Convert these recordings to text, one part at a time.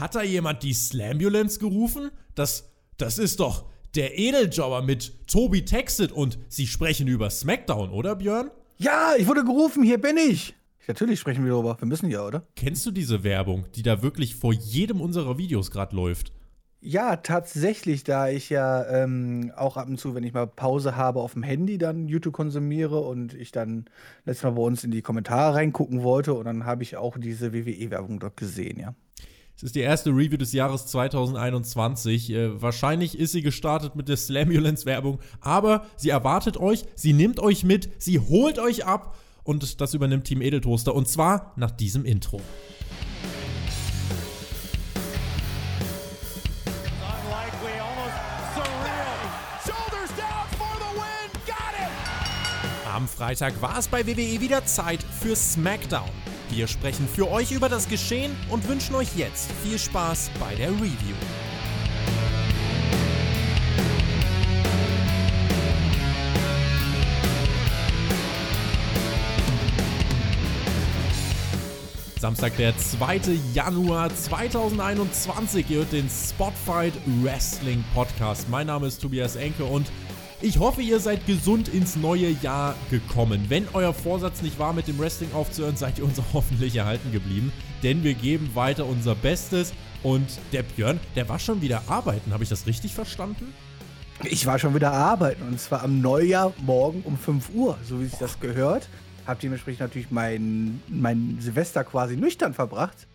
hat da jemand die Slambulance gerufen? Das, das ist doch der Edeljobber mit Toby Texet und sie sprechen über SmackDown, oder Björn? Ja, ich wurde gerufen, hier bin ich. Natürlich sprechen wir darüber. Wir müssen ja, oder? Kennst du diese Werbung, die da wirklich vor jedem unserer Videos gerade läuft? Ja, tatsächlich, da ich ja ähm, auch ab und zu, wenn ich mal Pause habe auf dem Handy, dann YouTube konsumiere und ich dann letztes Mal bei uns in die Kommentare reingucken wollte und dann habe ich auch diese WWE-Werbung dort gesehen, ja. Es ist die erste Review des Jahres 2021. Äh, wahrscheinlich ist sie gestartet mit der Slamulence-Werbung, aber sie erwartet euch, sie nimmt euch mit, sie holt euch ab und das übernimmt Team Edeltoaster und zwar nach diesem Intro. Am Freitag war es bei WWE wieder Zeit für SmackDown. Wir sprechen für euch über das Geschehen und wünschen euch jetzt viel Spaß bei der Review. Samstag, der 2. Januar 2021. Ihr hört den Spotfight Wrestling Podcast. Mein Name ist Tobias Enke und ich hoffe, ihr seid gesund ins neue Jahr gekommen. Wenn euer Vorsatz nicht war, mit dem Wrestling aufzuhören, seid ihr uns hoffentlich erhalten geblieben. Denn wir geben weiter unser Bestes. Und der Björn, der war schon wieder arbeiten. Habe ich das richtig verstanden? Ich war schon wieder arbeiten. Und zwar am Neujahr morgen um 5 Uhr, so wie sich das gehört habe dementsprechend natürlich mein, mein Silvester quasi nüchtern verbracht.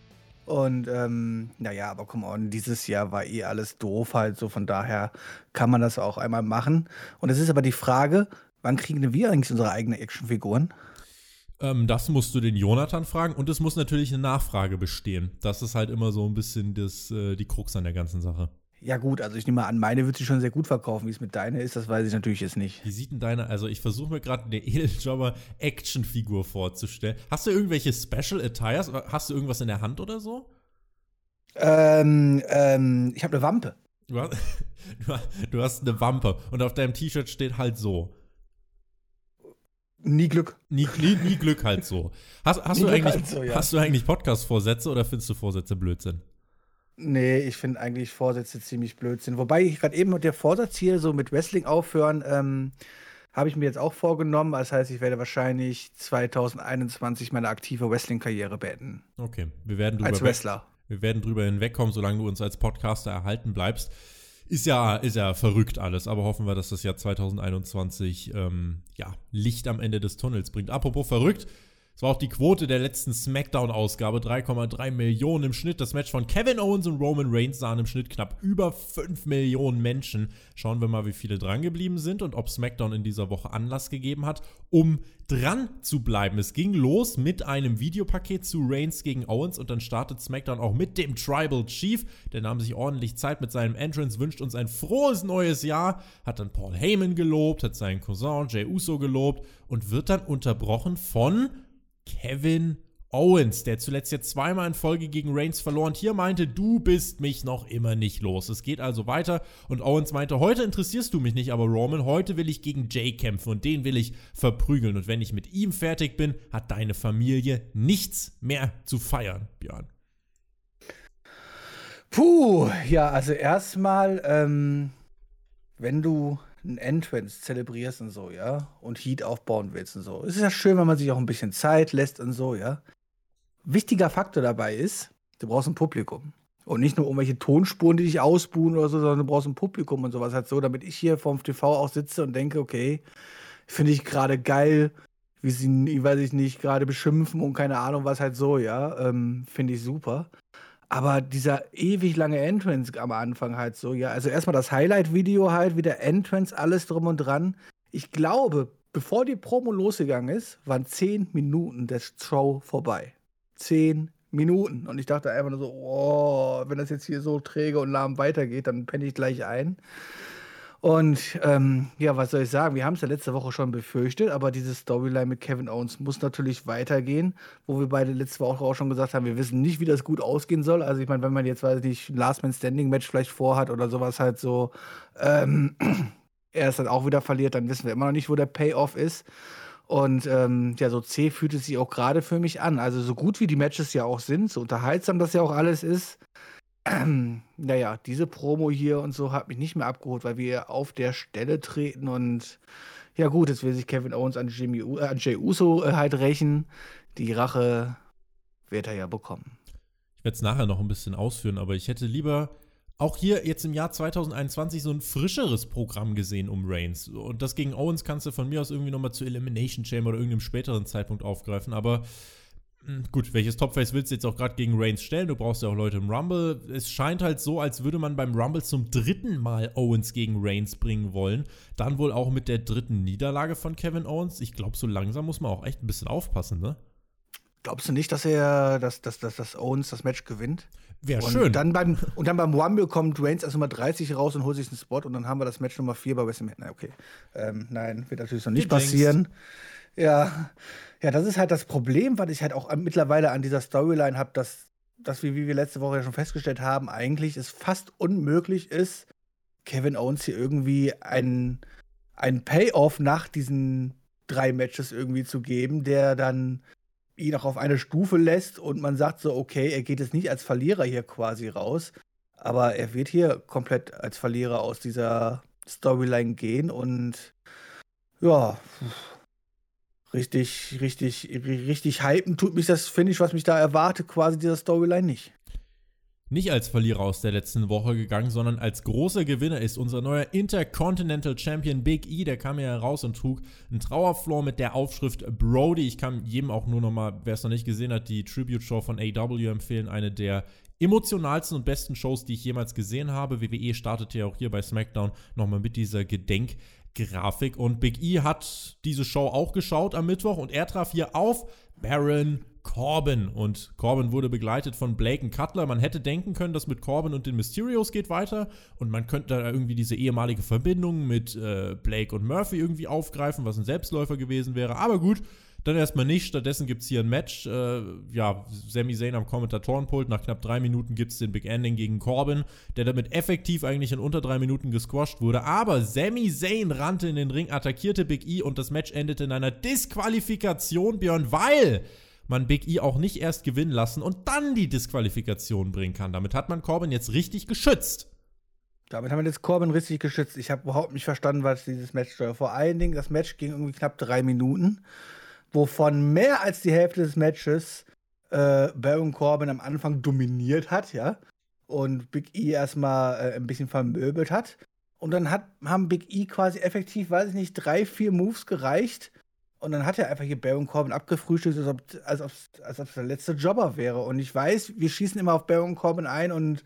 Und ähm, naja, aber komm on, dieses Jahr war eh alles doof halt, so von daher kann man das auch einmal machen. Und es ist aber die Frage, wann kriegen wir eigentlich unsere eigenen Actionfiguren? Ähm, das musst du den Jonathan fragen und es muss natürlich eine Nachfrage bestehen. Das ist halt immer so ein bisschen das, äh, die Krux an der ganzen Sache. Ja, gut, also ich nehme mal an, meine wird sich schon sehr gut verkaufen. Wie es mit deiner ist, das weiß ich natürlich jetzt nicht. Wie sieht denn deine, also ich versuche mir gerade eine Edeljobber Actionfigur vorzustellen. Hast du irgendwelche Special Attires? Hast du irgendwas in der Hand oder so? Ähm, ähm, ich habe eine Wampe. Du hast, du hast eine Wampe und auf deinem T-Shirt steht halt so. Nie Glück. Nie, nie, nie Glück halt so. Hast, hast, du, eigentlich, halt so, ja. hast du eigentlich Podcast-Vorsätze oder findest du Vorsätze Blödsinn? Nee, ich finde eigentlich Vorsätze ziemlich Blödsinn. Wobei ich gerade eben mit der Vorsatz hier so mit Wrestling aufhören, ähm, habe ich mir jetzt auch vorgenommen. Das heißt, ich werde wahrscheinlich 2021 meine aktive Wrestling-Karriere beenden. Okay, wir werden drüber als Wrestler. Wir werden drüber hinwegkommen, solange du uns als Podcaster erhalten bleibst. Ist ja, ist ja verrückt alles, aber hoffen wir, dass das Jahr 2021 ähm, ja, Licht am Ende des Tunnels bringt. Apropos verrückt, es war auch die Quote der letzten SmackDown-Ausgabe, 3,3 Millionen im Schnitt. Das Match von Kevin Owens und Roman Reigns sahen im Schnitt knapp über 5 Millionen Menschen. Schauen wir mal, wie viele drangeblieben sind und ob SmackDown in dieser Woche Anlass gegeben hat, um dran zu bleiben. Es ging los mit einem Videopaket zu Reigns gegen Owens und dann startet SmackDown auch mit dem Tribal Chief. Der nahm sich ordentlich Zeit mit seinem Entrance, wünscht uns ein frohes neues Jahr, hat dann Paul Heyman gelobt, hat seinen Cousin Jay Uso gelobt und wird dann unterbrochen von Kevin Owens, der zuletzt jetzt zweimal in Folge gegen Reigns verloren, hier meinte, du bist mich noch immer nicht los. Es geht also weiter und Owens meinte, heute interessierst du mich nicht, aber Roman, heute will ich gegen Jay kämpfen und den will ich verprügeln und wenn ich mit ihm fertig bin, hat deine Familie nichts mehr zu feiern, Björn. Puh, ja, also erstmal, ähm, wenn du ein Entrance zelebrierst und so, ja, und Heat aufbauen willst und so. Es ist ja schön, wenn man sich auch ein bisschen Zeit lässt und so, ja. Wichtiger Faktor dabei ist, du brauchst ein Publikum. Und nicht nur irgendwelche Tonspuren, die dich ausbuhen oder so, sondern du brauchst ein Publikum und sowas halt so, damit ich hier vorm TV auch sitze und denke, okay, finde ich gerade geil, wie sie, weiß ich nicht, gerade beschimpfen und keine Ahnung was halt so, ja, ähm, finde ich super. Aber dieser ewig lange Entrance am Anfang halt so, ja. Also erstmal das Highlight-Video halt, wieder Entrance, alles drum und dran. Ich glaube, bevor die Promo losgegangen ist, waren zehn Minuten der Show vorbei. Zehn Minuten. Und ich dachte einfach nur so, oh, wenn das jetzt hier so träge und lahm weitergeht, dann penne ich gleich ein. Und ähm, ja, was soll ich sagen? Wir haben es ja letzte Woche schon befürchtet, aber diese Storyline mit Kevin Owens muss natürlich weitergehen, wo wir beide letzte Woche auch schon gesagt haben, wir wissen nicht, wie das gut ausgehen soll. Also ich meine, wenn man jetzt, weiß ich nicht, Last Man Standing Match vielleicht vorhat oder sowas halt so, ähm, er es dann auch wieder verliert, dann wissen wir immer noch nicht, wo der Payoff ist. Und ähm, ja, so zäh fühlt es sich auch gerade für mich an. Also so gut wie die Matches ja auch sind, so unterhaltsam das ja auch alles ist, ähm, naja, diese Promo hier und so hat mich nicht mehr abgeholt, weil wir auf der Stelle treten und ja gut, jetzt will sich Kevin Owens an, Jimmy, äh, an Jay Uso äh, halt rächen. Die Rache wird er ja bekommen. Ich werde es nachher noch ein bisschen ausführen, aber ich hätte lieber auch hier jetzt im Jahr 2021 so ein frischeres Programm gesehen um Reigns. Und das gegen Owens kannst du von mir aus irgendwie nochmal zu Elimination Chamber oder irgendeinem späteren Zeitpunkt aufgreifen. Aber gut, welches Topface willst du jetzt auch gerade gegen Reigns stellen? Du brauchst ja auch Leute im Rumble. Es scheint halt so, als würde man beim Rumble zum dritten Mal Owens gegen Reigns bringen wollen. Dann wohl auch mit der dritten Niederlage von Kevin Owens. Ich glaube, so langsam muss man auch echt ein bisschen aufpassen, ne? Glaubst du nicht, dass er, dass, dass, dass, dass Owens das Match gewinnt? Wäre schön. Dann beim, und dann beim Rumble kommt Reigns erst Nummer 30 raus und holt sich einen Spot und dann haben wir das Match Nummer 4 bei WrestleMania. Okay. Ähm, nein, wird natürlich noch nicht passieren. Ja. Ja, das ist halt das Problem, was ich halt auch mittlerweile an dieser Storyline habe, dass, dass wir, wie wir letzte Woche ja schon festgestellt haben, eigentlich es fast unmöglich ist, Kevin Owens hier irgendwie einen, einen Payoff nach diesen drei Matches irgendwie zu geben, der dann ihn auch auf eine Stufe lässt und man sagt so, okay, er geht jetzt nicht als Verlierer hier quasi raus, aber er wird hier komplett als Verlierer aus dieser Storyline gehen und ja, richtig, richtig, richtig hypen tut mich das, finde ich, was mich da erwartet, quasi dieser Storyline nicht nicht als Verlierer aus der letzten Woche gegangen, sondern als großer Gewinner ist unser neuer Intercontinental Champion Big E. Der kam ja heraus und trug einen Trauerfloor mit der Aufschrift Brody. Ich kann jedem auch nur nochmal, wer es noch nicht gesehen hat, die Tribute-Show von AW empfehlen. Eine der emotionalsten und besten Shows, die ich jemals gesehen habe. WWE startete ja auch hier bei SmackDown nochmal mit dieser Gedenkgrafik. Und Big E hat diese Show auch geschaut am Mittwoch und er traf hier auf Baron Corbin. Und Corbin wurde begleitet von Blake und Cutler. Man hätte denken können, dass mit Corbin und den Mysterios geht weiter. Und man könnte da irgendwie diese ehemalige Verbindung mit äh, Blake und Murphy irgendwie aufgreifen, was ein Selbstläufer gewesen wäre. Aber gut, dann erstmal nicht. Stattdessen gibt es hier ein Match. Äh, ja, Sami Zayn am Kommentatorenpult. Nach knapp drei Minuten gibt es den Big Ending gegen Corbin, der damit effektiv eigentlich in unter drei Minuten gesquasht wurde. Aber Sami Zayn rannte in den Ring, attackierte Big E und das Match endete in einer Disqualifikation, Björn, weil man Big E auch nicht erst gewinnen lassen und dann die Disqualifikation bringen kann. Damit hat man Corbin jetzt richtig geschützt. Damit haben wir jetzt Corbin richtig geschützt. Ich habe überhaupt nicht verstanden, was dieses Match soll. Vor allen Dingen, das Match ging irgendwie knapp drei Minuten, wovon mehr als die Hälfte des Matches äh, Baron Corbin am Anfang dominiert hat, ja. Und Big E erstmal äh, ein bisschen vermöbelt hat. Und dann hat, haben Big E quasi effektiv, weiß ich nicht, drei, vier Moves gereicht, und dann hat er einfach hier Baron Corbin abgefrühstückt, als ob, als, ob, als ob es der letzte Jobber wäre. Und ich weiß, wir schießen immer auf Baron Corbin ein und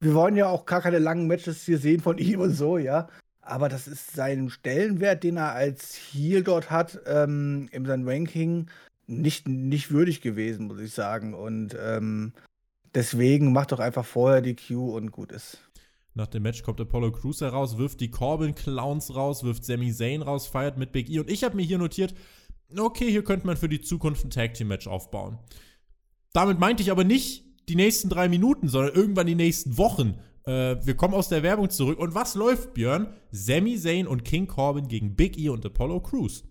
wir wollen ja auch gar keine langen Matches hier sehen von ihm und so, ja. Aber das ist sein Stellenwert, den er als Heel dort hat, ähm, in seinem Ranking, nicht, nicht würdig gewesen, muss ich sagen. Und ähm, deswegen macht doch einfach vorher die Q und gut ist. Nach dem Match kommt Apollo Crews heraus, wirft die Corbin Clowns raus, wirft Sami Zayn raus, feiert mit Big E. Und ich habe mir hier notiert, okay, hier könnte man für die Zukunft ein Tag Team Match aufbauen. Damit meinte ich aber nicht die nächsten drei Minuten, sondern irgendwann die nächsten Wochen. Äh, wir kommen aus der Werbung zurück. Und was läuft, Björn? Sami Zayn und King Corbin gegen Big E und Apollo Crews.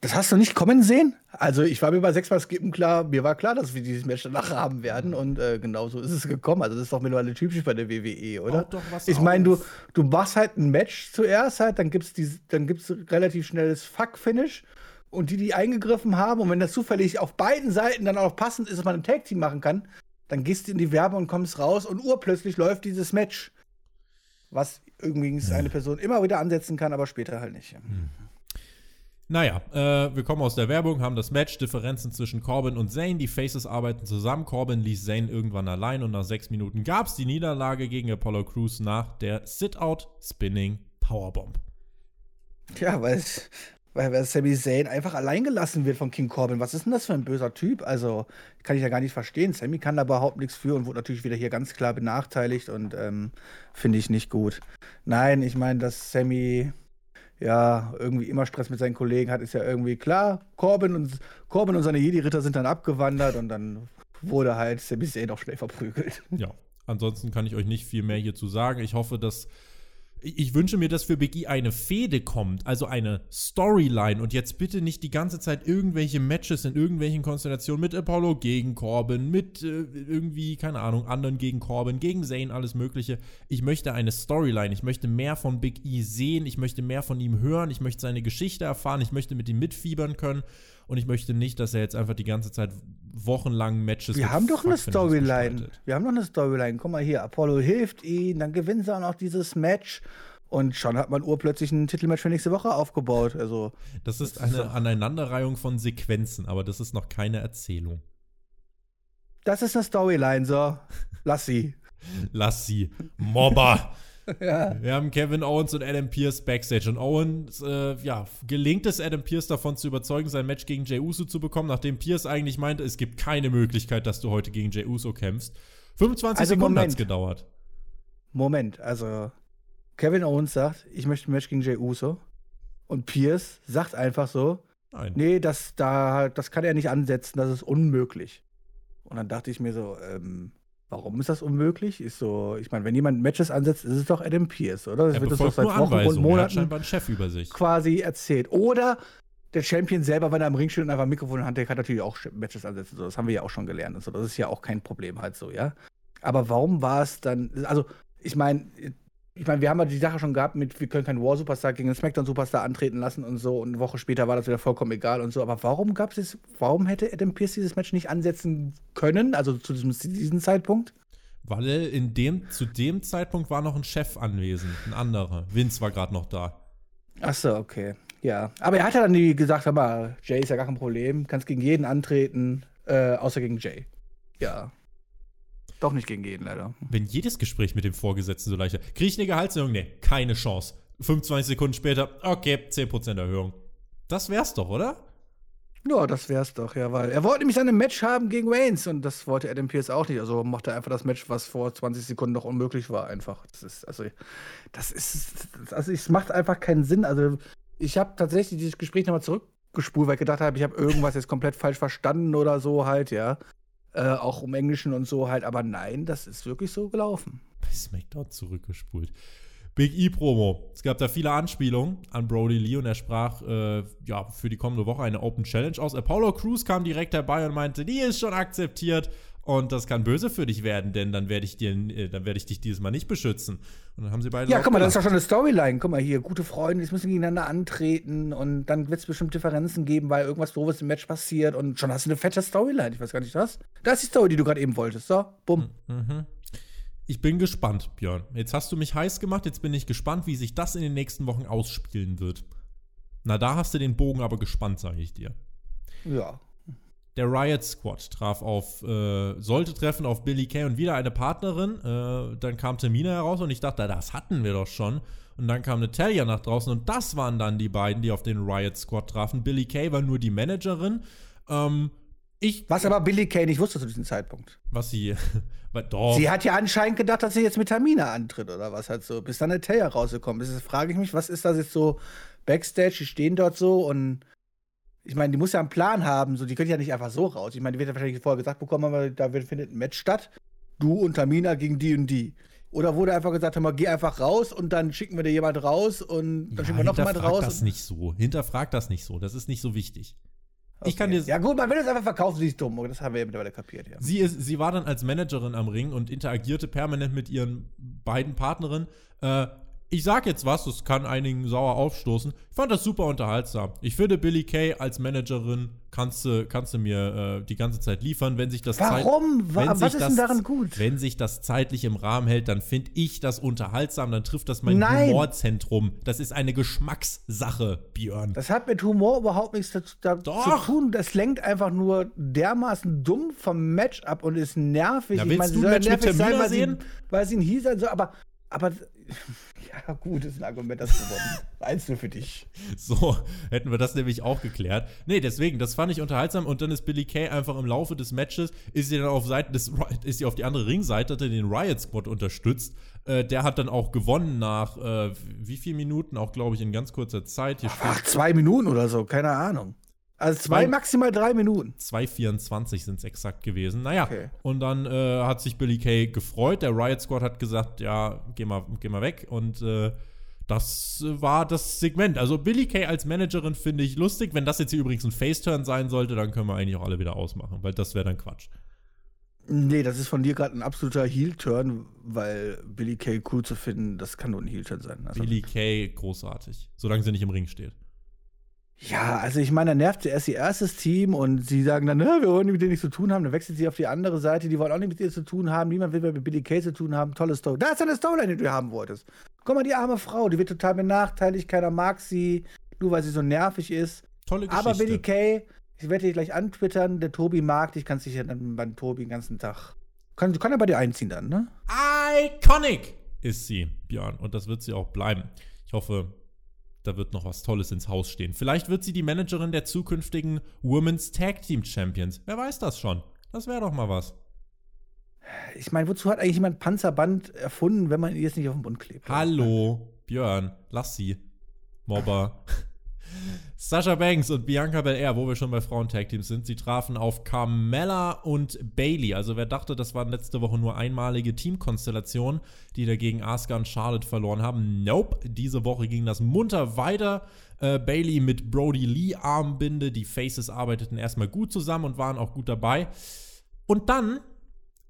Das hast du nicht kommen sehen? Also ich war mir bei sechsmal Skippen klar, mir war klar, dass wir dieses Match danach haben werden und äh, genau so ist es gekommen. Also das ist doch mittlerweile typisch bei der WWE, oder? Doch, doch, ich meine, du, du machst halt ein Match zuerst halt, dann gibt's die, dann gibt's relativ schnelles Fuck-Finish und die, die eingegriffen haben und wenn das zufällig auf beiden Seiten dann auch passend ist, dass man ein Tag-Team machen kann, dann gehst du in die Werbung und kommst raus und urplötzlich läuft dieses Match. Was übrigens eine Person immer wieder ansetzen kann, aber später halt nicht. Mhm. Naja, äh, wir kommen aus der Werbung, haben das Match, Differenzen zwischen Corbin und Zane. Die Faces arbeiten zusammen. Corbin ließ Zane irgendwann allein und nach sechs Minuten gab es die Niederlage gegen Apollo Crews nach der Sit-Out Spinning Powerbomb. Ja, weil, weil, weil Sami Zayn einfach allein gelassen wird von King Corbin. Was ist denn das für ein böser Typ? Also, kann ich ja gar nicht verstehen. Sammy kann da überhaupt nichts für und wurde natürlich wieder hier ganz klar benachteiligt und ähm, finde ich nicht gut. Nein, ich meine, dass Sammy ja, irgendwie immer Stress mit seinen Kollegen hat, ist ja irgendwie klar. Corbin und, Corbin und seine Jedi-Ritter sind dann abgewandert und dann wurde halt Sami Zayn auch schnell verprügelt. Ja, ansonsten kann ich euch nicht viel mehr hierzu sagen. Ich hoffe, dass ich wünsche mir, dass für Big E eine Fehde kommt, also eine Storyline. Und jetzt bitte nicht die ganze Zeit irgendwelche Matches in irgendwelchen Konstellationen mit Apollo gegen Corbin, mit äh, irgendwie, keine Ahnung, anderen gegen Corbin, gegen Zane, alles Mögliche. Ich möchte eine Storyline, ich möchte mehr von Big E sehen, ich möchte mehr von ihm hören, ich möchte seine Geschichte erfahren, ich möchte mit ihm mitfiebern können. Und ich möchte nicht, dass er jetzt einfach die ganze Zeit wochenlang Matches Wir haben doch eine Storyline. Wir haben doch eine Storyline. Guck mal hier, Apollo hilft ihm, dann gewinnen sie auch noch dieses Match. Und schon hat man urplötzlich ein Titelmatch für nächste Woche aufgebaut. Also, das ist eine Aneinanderreihung von Sequenzen, aber das ist noch keine Erzählung. Das ist eine Storyline, so. Lass sie. Lass sie. Mobber. Ja. Wir haben Kevin Owens und Adam Pierce backstage. Und Owens, äh, ja, gelingt es Adam Pierce davon zu überzeugen, sein Match gegen Jey Uso zu bekommen, nachdem Pierce eigentlich meinte, es gibt keine Möglichkeit, dass du heute gegen Jey Uso kämpfst. 25 also Sekunden hat es gedauert. Moment, also Kevin Owens sagt, ich möchte ein Match gegen Jey Uso. Und Pierce sagt einfach so, Nein. nee, das, da, das kann er nicht ansetzen, das ist unmöglich. Und dann dachte ich mir so, ähm, Warum ist das unmöglich? Ist so, ich meine, wenn jemand Matches ansetzt, ist es doch Adam Pierce, oder? Das er wird uns doch seit Wochen und Monaten scheinbar einen Chef über sich. quasi erzählt. Oder der Champion selber, wenn er am Ring steht und einfach ein Mikrofon in der Hand hat, kann natürlich auch Matches ansetzen. So, das haben wir ja auch schon gelernt und so. Das ist ja auch kein Problem halt so, ja. Aber warum war es dann, also ich meine, ich meine, wir haben ja die Sache schon gehabt mit, wir können keinen War-Superstar gegen einen Smackdown-Superstar antreten lassen und so. Und eine Woche später war das wieder vollkommen egal und so. Aber warum gab es warum hätte Adam Pierce dieses Match nicht ansetzen können, also zu diesem, diesem Zeitpunkt? Weil in dem, zu dem Zeitpunkt war noch ein Chef anwesend, ein anderer. Vince war gerade noch da. Ach so, okay. Ja. Aber er hat ja dann nie gesagt, hör mal, Jay ist ja gar kein Problem, kannst gegen jeden antreten, äh, außer gegen Jay. Ja. Doch nicht gegen jeden, leider. Wenn jedes Gespräch mit dem Vorgesetzten so leicht ist. Kriege ich eine Gehaltserhöhung? Nee, keine Chance. 25 Sekunden später, okay, 10% Erhöhung. Das wär's doch, oder? Ja, das wär's doch, ja, weil er wollte nämlich seine Match haben gegen Reigns und das wollte Adam Pierce auch nicht. Also macht er einfach das Match, was vor 20 Sekunden noch unmöglich war, einfach. Das ist, also, das ist, also es macht einfach keinen Sinn. Also, ich habe tatsächlich dieses Gespräch nochmal zurückgespult, weil ich gedacht habe, ich habe irgendwas jetzt komplett falsch verstanden oder so halt, ja. Äh, auch um Englischen und so halt, aber nein, das ist wirklich so gelaufen. Bei SmackDown zurückgespult. Big E-Promo. Es gab da viele Anspielungen an Brody Lee und er sprach äh, ja, für die kommende Woche eine Open Challenge aus. Apollo Crews kam direkt dabei und meinte, die ist schon akzeptiert und das kann böse für dich werden, denn dann werde ich dir, äh, dann werde ich dich dieses Mal nicht beschützen. Und dann haben sie beide. Ja, guck mal, das ist doch schon eine Storyline. Guck mal hier, gute Freunde, die müssen gegeneinander antreten und dann wird es bestimmt Differenzen geben, weil irgendwas doofes im Match passiert und schon hast du eine fette Storyline. Ich weiß gar nicht was. Das ist die Story, die du gerade eben wolltest. So, bumm. Mhm. Ich bin gespannt, Björn. Jetzt hast du mich heiß gemacht, jetzt bin ich gespannt, wie sich das in den nächsten Wochen ausspielen wird. Na, da hast du den Bogen aber gespannt, sage ich dir. Ja. Der Riot Squad traf auf, äh, sollte treffen auf Billy Kay und wieder eine Partnerin. Äh, dann kam Termina heraus und ich dachte, das hatten wir doch schon. Und dann kam Natalia nach draußen und das waren dann die beiden, die auf den Riot Squad trafen. Billy Kay war nur die Managerin. Ähm, ich, was aber Billy Kay nicht wusste zu diesem Zeitpunkt. Was sie. doch. Sie hat ja anscheinend gedacht, dass sie jetzt mit Tamina antritt oder was halt so. Bis dann Taya rausgekommen ist. frage ich mich, was ist das jetzt so Backstage? Die stehen dort so und. Ich meine, die muss ja einen Plan haben. So, die können ja nicht einfach so raus. Ich meine, die wird ja wahrscheinlich vorher gesagt bekommen, aber da findet ein Match statt. Du und Tamina gegen die und die. Oder wurde einfach gesagt, hör mal, geh einfach raus und dann schicken wir dir jemand raus und dann ja, schicken wir noch jemand raus. Hinterfrag das nicht so. Hinterfrag das nicht so. Das ist nicht so wichtig. Okay. Ich kann dir ja gut, man will es einfach verkaufen, sie ist dumm. Das haben wir ja mittlerweile kapiert, ja. Sie, ist, sie war dann als Managerin am Ring und interagierte permanent mit ihren beiden Partnerinnen. Äh, ich sag jetzt was, das kann einigen sauer aufstoßen. Ich fand das super unterhaltsam. Ich finde, Billy Kay als Managerin kannst du, kannst du mir äh, die ganze Zeit liefern, wenn sich das Warum? Zeit, wenn Was ist das, denn daran gut? Wenn sich das zeitlich im Rahmen hält, dann finde ich das unterhaltsam, dann trifft das mein Nein. Humorzentrum. Das ist eine Geschmackssache, Björn. Das hat mit Humor überhaupt nichts zu, da, zu tun. Das lenkt einfach nur dermaßen dumm vom Match ab und ist nervig. Ja, willst ich meine, du ein Match mit sein, weil sehen? Sie, weil sie ihn hieß, also, aber, aber ja, gut, ist ein Argument, das gewonnen. Eins nur für dich. So, hätten wir das nämlich auch geklärt. Nee, deswegen, das fand ich unterhaltsam und dann ist Billy Kay einfach im Laufe des Matches, ist sie dann auf Seiten des ist sie auf die andere Ringseite, hat den Riot Squad unterstützt. Äh, der hat dann auch gewonnen nach äh, wie viel Minuten, auch glaube ich in ganz kurzer Zeit. Hier Ach, zwei Minuten oder so, keine Ahnung. Also zwei, maximal drei Minuten. 2,24 sind es exakt gewesen. Naja, okay. und dann äh, hat sich Billy Kay gefreut. Der Riot Squad hat gesagt, ja, geh mal, geh mal weg. Und äh, das war das Segment. Also Billy Kay als Managerin finde ich lustig. Wenn das jetzt hier übrigens ein Face-Turn sein sollte, dann können wir eigentlich auch alle wieder ausmachen, weil das wäre dann Quatsch. Nee, das ist von dir gerade ein absoluter Heel-Turn, weil Billy Kay cool zu finden, das kann nur ein Heel-Turn sein. Also Billy Kay großartig, solange sie nicht im Ring steht. Ja, also ich meine, da nervt sie erst ihr erstes Team und sie sagen dann, wir wollen mit denen nichts zu tun haben. Dann wechselt sie auf die andere Seite, die wollen auch nicht mit ihr zu tun haben. Niemand will mit Billy Kay zu tun haben. Tolle Story. Da ist eine Storyline, die du haben wolltest. Guck mal, die arme Frau, die wird total benachteiligt, keiner mag sie, nur weil sie so nervig ist. Tolle Geschichte. Aber Billy Kay, ich werde dich gleich antwittern, der Tobi mag dich, kannst dich ja dann beim Tobi den ganzen Tag. Kann, kann er bei dir einziehen dann, ne? Iconic ist sie, Björn. Und das wird sie auch bleiben. Ich hoffe, da wird noch was Tolles ins Haus stehen. Vielleicht wird sie die Managerin der zukünftigen Women's Tag Team Champions. Wer weiß das schon? Das wäre doch mal was. Ich meine, wozu hat eigentlich jemand Panzerband erfunden, wenn man ihr jetzt nicht auf den Bund klebt? Hallo, Björn, lass sie. Mobber. Sasha Banks und Bianca Belair, wo wir schon bei Frauen-Tag-Teams sind, sie trafen auf Carmella und Bailey. Also wer dachte, das waren letzte Woche nur einmalige Teamkonstellationen, die dagegen Asuka und Charlotte verloren haben. Nope, diese Woche ging das munter weiter. Äh, Bailey mit Brody Lee Armbinde. Die Faces arbeiteten erstmal gut zusammen und waren auch gut dabei. Und dann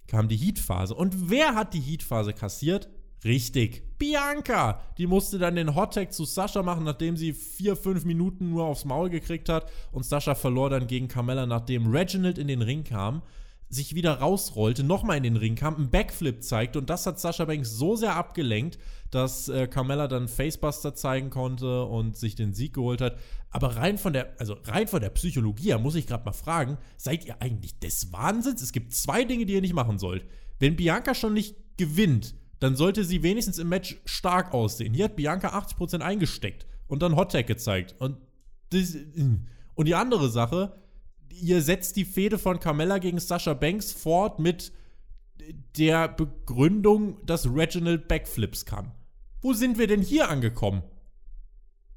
kam die Heat-Phase. Und wer hat die Heat-Phase kassiert? Richtig. Bianca, die musste dann den Hottag zu Sascha machen, nachdem sie vier, fünf Minuten nur aufs Maul gekriegt hat. Und Sascha verlor dann gegen Carmella, nachdem Reginald in den Ring kam, sich wieder rausrollte, nochmal in den Ring kam, einen Backflip zeigte. Und das hat Sascha Banks so sehr abgelenkt, dass äh, Carmella dann Facebuster zeigen konnte und sich den Sieg geholt hat. Aber rein von der, also rein von der Psychologie muss ich gerade mal fragen, seid ihr eigentlich des Wahnsinns? Es gibt zwei Dinge, die ihr nicht machen sollt. Wenn Bianca schon nicht gewinnt, dann sollte sie wenigstens im Match stark aussehen. Hier hat Bianca 80% eingesteckt und dann Hottag gezeigt. Und, das, und die andere Sache, ihr setzt die Fehde von Carmella gegen Sasha Banks fort mit der Begründung, dass Reginald Backflips kann. Wo sind wir denn hier angekommen?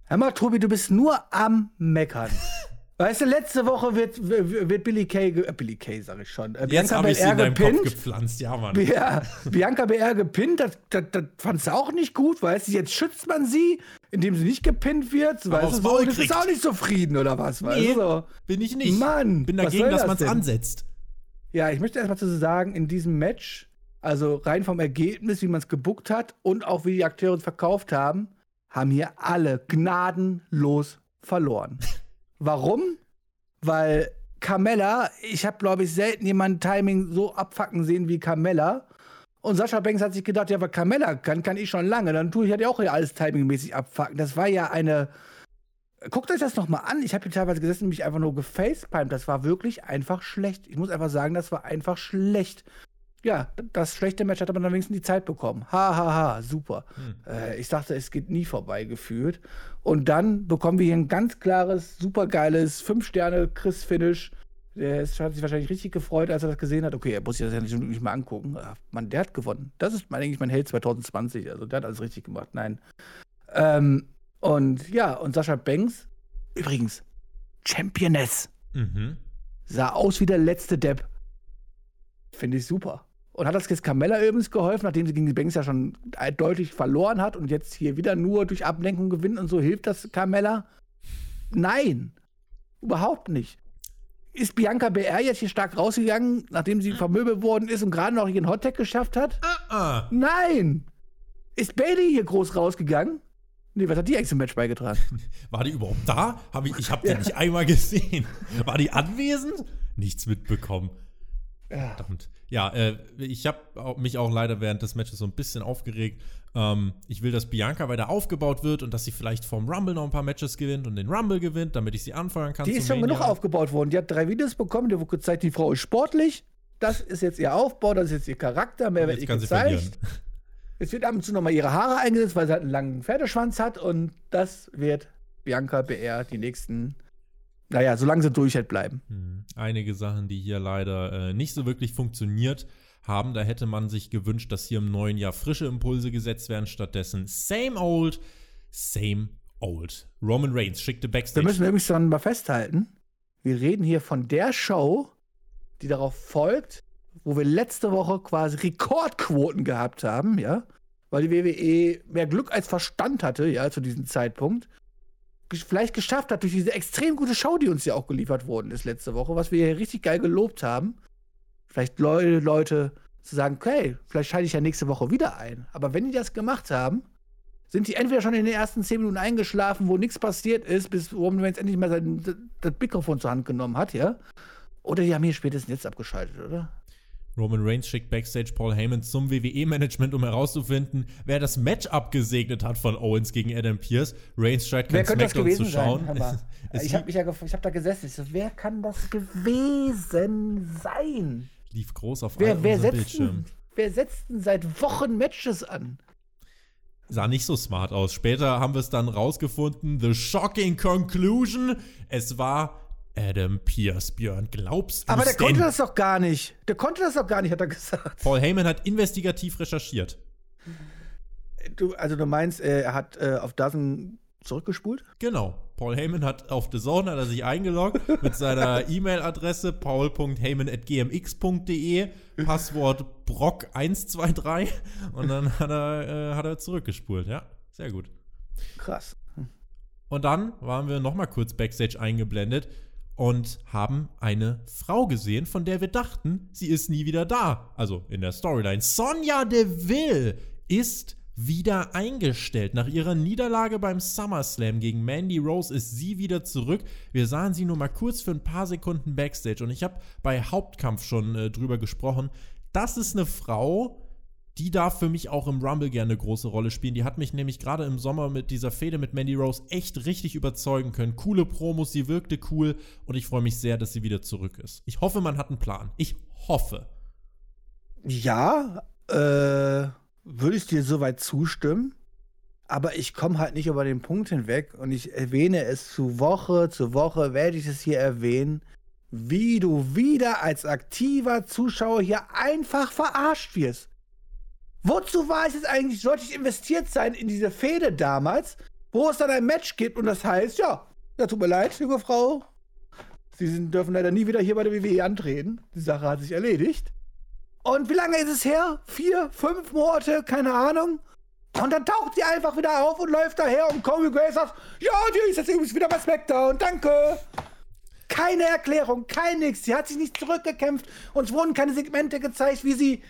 Hör mal, Tobi, du bist nur am Meckern. Weißt du, letzte Woche wird, wird Billy Kay, äh, Billy Kay sag ich schon, äh, Jetzt habe ich sie in deinem gepinnt. Kopf gepflanzt, ja, Mann. Ja, Bianca BR gepinnt, das, das, das fandst du auch nicht gut, weißt du, jetzt schützt man sie, indem sie nicht gepinnt wird, Aber weißt du, so, das ist auch nicht zufrieden, oder was, weißt nee, du? bin ich nicht. Mann, bin dagegen, dass man es ansetzt. Ja, ich möchte erstmal zu sagen, in diesem Match, also rein vom Ergebnis, wie man es gebuckt hat und auch wie die Akteure es verkauft haben, haben hier alle gnadenlos verloren. Warum? Weil Carmella, ich habe, glaube ich, selten jemanden Timing so abfacken sehen wie Carmella. Und Sascha Banks hat sich gedacht, ja, aber Carmella kann, kann ich schon lange. Dann tue ich halt auch alles timingmäßig abfacken. Das war ja eine. Guckt euch das nochmal an. Ich habe hier teilweise gesessen und mich einfach nur gefacepalmt. Das war wirklich einfach schlecht. Ich muss einfach sagen, das war einfach schlecht ja, das schlechte Match hat aber dann wenigstens die Zeit bekommen. Ha, ha, ha, super. Hm. Äh, ich dachte, es geht nie vorbei gefühlt. Und dann bekommen wir hier ein ganz klares, supergeiles 5-Sterne-Chris-Finish. Der ist, hat sich wahrscheinlich richtig gefreut, als er das gesehen hat. Okay, er muss sich das ja nicht, nicht mal angucken. Ach, Mann, der hat gewonnen. Das ist, mein, eigentlich mein Held 2020. Also, der hat alles richtig gemacht. Nein. Ähm, und ja, und Sascha Banks, übrigens, Championess. Mhm. Sah aus wie der letzte Depp. Finde ich super. Und hat das jetzt Carmella übrigens geholfen, nachdem sie gegen die Banks ja schon deutlich verloren hat und jetzt hier wieder nur durch Ablenkung gewinnt und so hilft das Carmella? Nein, überhaupt nicht. Ist Bianca BR jetzt hier stark rausgegangen, nachdem sie vermöbelt worden ist und gerade noch ihren Hottag geschafft hat? Uh -uh. Nein! Ist Bailey hier groß rausgegangen? Nee, was hat die eigentlich zum Match beigetragen? War die überhaupt da? Hab ich ich habe ja. die nicht einmal gesehen. War die anwesend? Nichts mitbekommen. Ja. Verdammt. Ja, äh, ich habe mich auch leider während des Matches so ein bisschen aufgeregt. Ähm, ich will, dass Bianca weiter aufgebaut wird und dass sie vielleicht vom Rumble noch ein paar Matches gewinnt und den Rumble gewinnt, damit ich sie anfeuern kann. Die ist schon genug aufgebaut worden. Die hat drei Videos bekommen, die wurde gezeigt, die Frau ist sportlich. Das ist jetzt ihr Aufbau, das ist jetzt ihr Charakter. Mehr wird ihr gezeigt. Jetzt wird ab und zu nochmal ihre Haare eingesetzt, weil sie halt einen langen Pferdeschwanz hat und das wird Bianca BR die nächsten naja, solange sie durch halt bleiben. Hm. Einige Sachen, die hier leider äh, nicht so wirklich funktioniert haben. Da hätte man sich gewünscht, dass hier im neuen Jahr frische Impulse gesetzt werden. Stattdessen same old, same old. Roman Reigns schickte Backstage. Da müssen wir übrigens dann mal festhalten. Wir reden hier von der Show, die darauf folgt, wo wir letzte Woche quasi Rekordquoten gehabt haben, ja, weil die WWE mehr Glück als Verstand hatte, ja, zu diesem Zeitpunkt. Vielleicht geschafft hat durch diese extrem gute Show, die uns ja auch geliefert worden ist letzte Woche, was wir hier richtig geil gelobt haben. Vielleicht Leute, Leute zu sagen, okay, vielleicht schalte ich ja nächste Woche wieder ein. Aber wenn die das gemacht haben, sind die entweder schon in den ersten zehn Minuten eingeschlafen, wo nichts passiert ist, bis Roman Reigns endlich mal sein, das Mikrofon zur Hand genommen hat, ja? Oder die haben hier spätestens jetzt abgeschaltet, oder? Roman Reigns schickt Backstage Paul Heyman zum WWE-Management, um herauszufinden, wer das Match abgesegnet hat von Owens gegen Adam Pierce. Reigns scheint kein Smackdown zu schauen. ich habe ja, hab da gesessen. Ich so, wer kann das gewesen sein? Lief groß auf wer, wer Bildschirm. Wer setzt denn seit Wochen Matches an? Sah nicht so smart aus. Später haben wir es dann rausgefunden. The shocking conclusion. Es war Adam Pierce, Björn, glaubst du Aber der denn? konnte das doch gar nicht. Der konnte das doch gar nicht, hat er gesagt. Paul Heyman hat investigativ recherchiert. Du, also du meinst, äh, er hat äh, auf Dozen zurückgespult? Genau. Paul Heyman hat auf The Zone hat er sich eingeloggt mit seiner E-Mail-Adresse paul.heyman.gmx.de, Passwort Brock123 und dann hat er, äh, hat er zurückgespult. Ja, sehr gut. Krass. Und dann waren wir noch mal kurz Backstage eingeblendet und haben eine Frau gesehen, von der wir dachten, sie ist nie wieder da. Also in der Storyline. Sonja Deville ist wieder eingestellt. Nach ihrer Niederlage beim SummerSlam gegen Mandy Rose ist sie wieder zurück. Wir sahen sie nur mal kurz für ein paar Sekunden backstage und ich habe bei Hauptkampf schon äh, drüber gesprochen. Das ist eine Frau, die darf für mich auch im Rumble gerne eine große Rolle spielen. Die hat mich nämlich gerade im Sommer mit dieser Fehde mit Mandy Rose echt richtig überzeugen können. Coole Promos, sie wirkte cool und ich freue mich sehr, dass sie wieder zurück ist. Ich hoffe, man hat einen Plan. Ich hoffe. Ja, äh, würde ich dir soweit zustimmen. Aber ich komme halt nicht über den Punkt hinweg und ich erwähne es zu Woche zu Woche, werde ich es hier erwähnen, wie du wieder als aktiver Zuschauer hier einfach verarscht wirst. Wozu war es jetzt eigentlich, sollte ich investiert sein in diese Fehde damals, wo es dann ein Match gibt und das heißt, ja, ja, tut mir leid, junge Frau. Sie sind, dürfen leider nie wieder hier bei der WWE antreten. Die Sache hat sich erledigt. Und wie lange ist es her? Vier, fünf Monate, keine Ahnung. Und dann taucht sie einfach wieder auf und läuft daher und Corey Grace sagt, ja, die ist jetzt übrigens wieder bei SmackDown, danke. Keine Erklärung, kein nix. Sie hat sich nicht zurückgekämpft. Uns wurden keine Segmente gezeigt, wie sie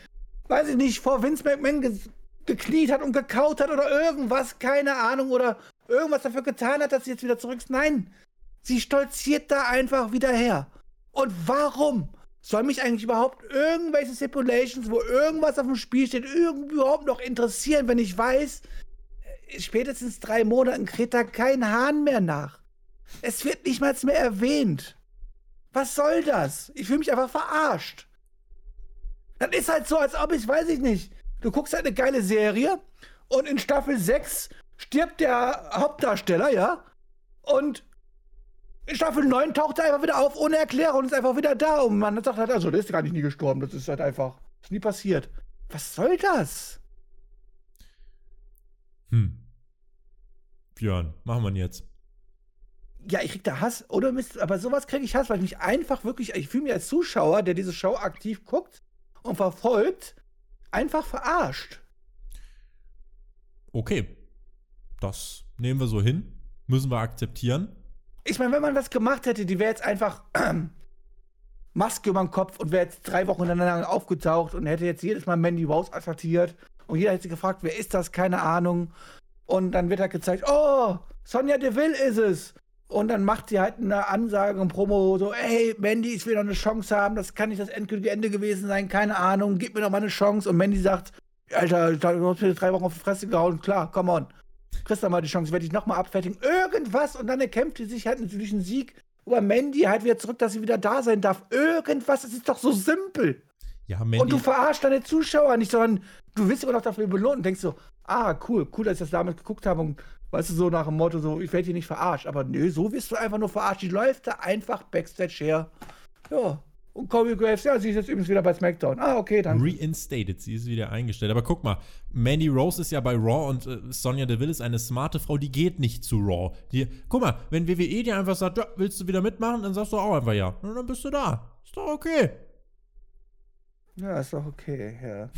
weiß ich nicht, vor Vince McMahon ge gekniet hat und gekaut hat oder irgendwas, keine Ahnung, oder irgendwas dafür getan hat, dass sie jetzt wieder zurück ist. Nein, sie stolziert da einfach wieder her. Und warum? Soll mich eigentlich überhaupt irgendwelche Stipulations, wo irgendwas auf dem Spiel steht, überhaupt noch interessieren, wenn ich weiß, äh, spätestens drei Monaten kräht da kein Hahn mehr nach. Es wird nicht mal mehr erwähnt. Was soll das? Ich fühle mich einfach verarscht. Das ist halt so, als ob ich, weiß ich nicht. Du guckst halt eine geile Serie und in Staffel 6 stirbt der Hauptdarsteller, ja? Und in Staffel 9 taucht er einfach wieder auf ohne Erklärung und ist einfach wieder da. Und man sagt halt, also, der ist gar nicht nie gestorben. Das ist halt einfach, ist nie passiert. Was soll das? Hm. Björn, machen wir jetzt. Ja, ich krieg da Hass, oder Mist, aber sowas kriege ich Hass, weil ich mich einfach wirklich, ich fühle mich als Zuschauer, der diese Show aktiv guckt, und verfolgt, einfach verarscht. Okay. Das nehmen wir so hin. Müssen wir akzeptieren. Ich meine, wenn man das gemacht hätte, die wäre jetzt einfach äh, Maske über den Kopf und wäre jetzt drei Wochen hintereinander aufgetaucht und hätte jetzt jedes Mal Mandy Rose attackiert. Und jeder hätte gefragt, wer ist das? Keine Ahnung. Und dann wird halt gezeigt, oh, Sonja Deville ist es. Und dann macht sie halt eine Ansage im Promo so, ey, Mandy, ich will noch eine Chance haben, das kann nicht das endgültige Ende gewesen sein, keine Ahnung, gib mir noch mal eine Chance. Und Mandy sagt, Alter, du hast mir drei Wochen auf die Fresse gehauen, klar, come on. Kriegst du mal die Chance, werde ich noch mal abfertigen. Irgendwas und dann erkämpft sie sich halt natürlich einen Sieg über Mandy halt wieder zurück, dass sie wieder da sein darf. Irgendwas, das ist doch so simpel. Ja, Mandy. Und du verarschst deine Zuschauer nicht, sondern du wirst immer noch dafür belohnt und denkst so, ah, cool, cool, dass ich das damals geguckt habe und Weißt du, so nach dem Motto, so, ich werde hier nicht verarscht. Aber nö, so wirst du einfach nur verarscht. Die läuft da einfach Backstage her. Ja, Und Corey Graves, ja, sie ist jetzt übrigens wieder bei SmackDown. Ah, okay, dann. Reinstated, sie ist wieder eingestellt. Aber guck mal, Mandy Rose ist ja bei Raw und äh, Sonja Deville ist eine smarte Frau, die geht nicht zu Raw. Die, guck mal, wenn WWE dir einfach sagt, ja, willst du wieder mitmachen, dann sagst du auch einfach ja. Und dann bist du da. Ist doch okay. Ja, ist doch okay, ja.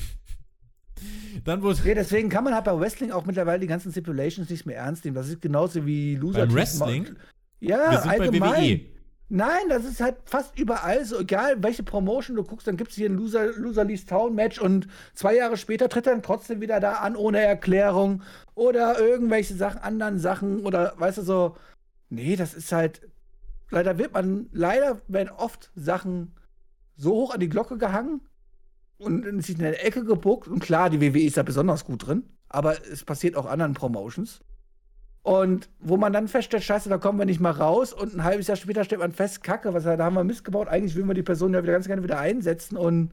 Dann wurde. Ja, deswegen kann man halt bei Wrestling auch mittlerweile die ganzen Stipulations nicht mehr ernst nehmen. Das ist genauso wie Loser. Beim Wrestling? Ja, Wir sind allgemein. bei WWE. Nein, das ist halt fast überall so. Egal, welche Promotion du guckst, dann gibt es hier ein Loser, Loser Leaves Town Match und zwei Jahre später tritt er dann trotzdem wieder da an, ohne Erklärung oder irgendwelche Sachen, anderen Sachen oder weißt du so. Nee, das ist halt. Leider wird man, leider werden oft Sachen so hoch an die Glocke gehangen und sich in der Ecke gebuckt. Und klar, die WWE ist da besonders gut drin, aber es passiert auch anderen Promotions. Und wo man dann feststellt, scheiße, da kommen wir nicht mal raus. Und ein halbes Jahr später stellt man fest, kacke, was, da haben wir Mist gebaut. Eigentlich will man die Person ja wieder ganz gerne wieder einsetzen. Und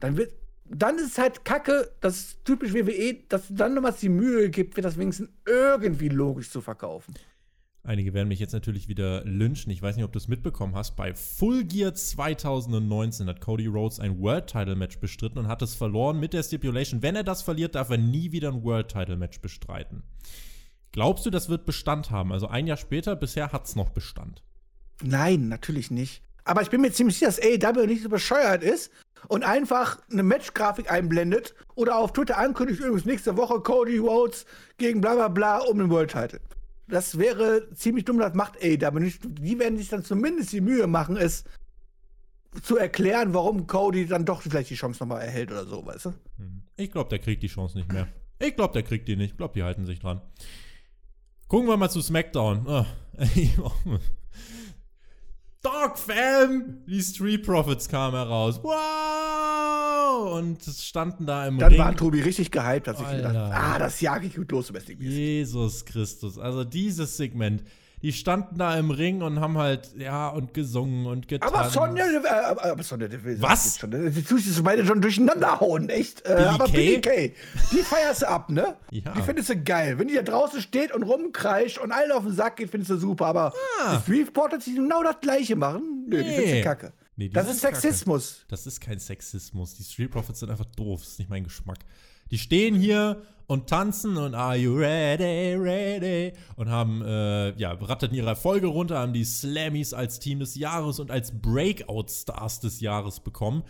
dann wird, dann ist es halt kacke, das ist typisch WWE, dass du dann nochmals die Mühe gibt, wird das wenigstens irgendwie logisch zu verkaufen. Einige werden mich jetzt natürlich wieder lynchen. Ich weiß nicht, ob du es mitbekommen hast. Bei Full Gear 2019 hat Cody Rhodes ein World Title Match bestritten und hat es verloren mit der Stipulation. Wenn er das verliert, darf er nie wieder ein World Title Match bestreiten. Glaubst du, das wird Bestand haben? Also ein Jahr später, bisher hat es noch Bestand. Nein, natürlich nicht. Aber ich bin mir ziemlich sicher, dass AEW nicht so bescheuert ist und einfach eine Matchgrafik einblendet oder auf Twitter ankündigt, übrigens nächste Woche Cody Rhodes gegen bla bla bla um den World Title. Das wäre ziemlich dumm, das macht AEW nicht. Die werden sich dann zumindest die Mühe machen, es zu erklären, warum Cody dann doch vielleicht die Chance nochmal erhält oder so, weißt du? Ich glaube, der kriegt die Chance nicht mehr. Ich glaube, der kriegt die nicht. Ich glaube, die halten sich dran. Gucken wir mal zu SmackDown. Ah, Dog Fam! Die Street Profits kamen heraus. Wow! Und es standen da im Dann Ring. war Tobi richtig gehypt, hat sich Alter. gedacht, ah, das jage ich gut los, Wrestling. Jesus Christus. Also dieses Segment. Die standen da im Ring und haben halt, ja, und gesungen und getanzt. Aber Sonja, äh, aber, Sonja. Was? Schon, äh, die tust du beide schon durcheinander hauen, echt. Äh, Billie aber Kay? Billy Kay, die feierst du ab, ne? Ja. Die findest du geil. Wenn die da draußen steht und rumkreischt und allen auf den Sack geht, findest du super. Aber Ah. die Streetport hat sich genau das Gleiche machen. Nö, die Nee. findest du kacke. Nee, die das ist kacke. Sexismus. Das ist kein Sexismus. Die Street Profits sind einfach doof. Das ist nicht mein Geschmack. Die stehen hier und tanzen und Are you ready, ready? Und haben, äh, ja, rattern ihre Erfolge runter, haben die Slammies als Team des Jahres und als Breakout-Stars des Jahres bekommen.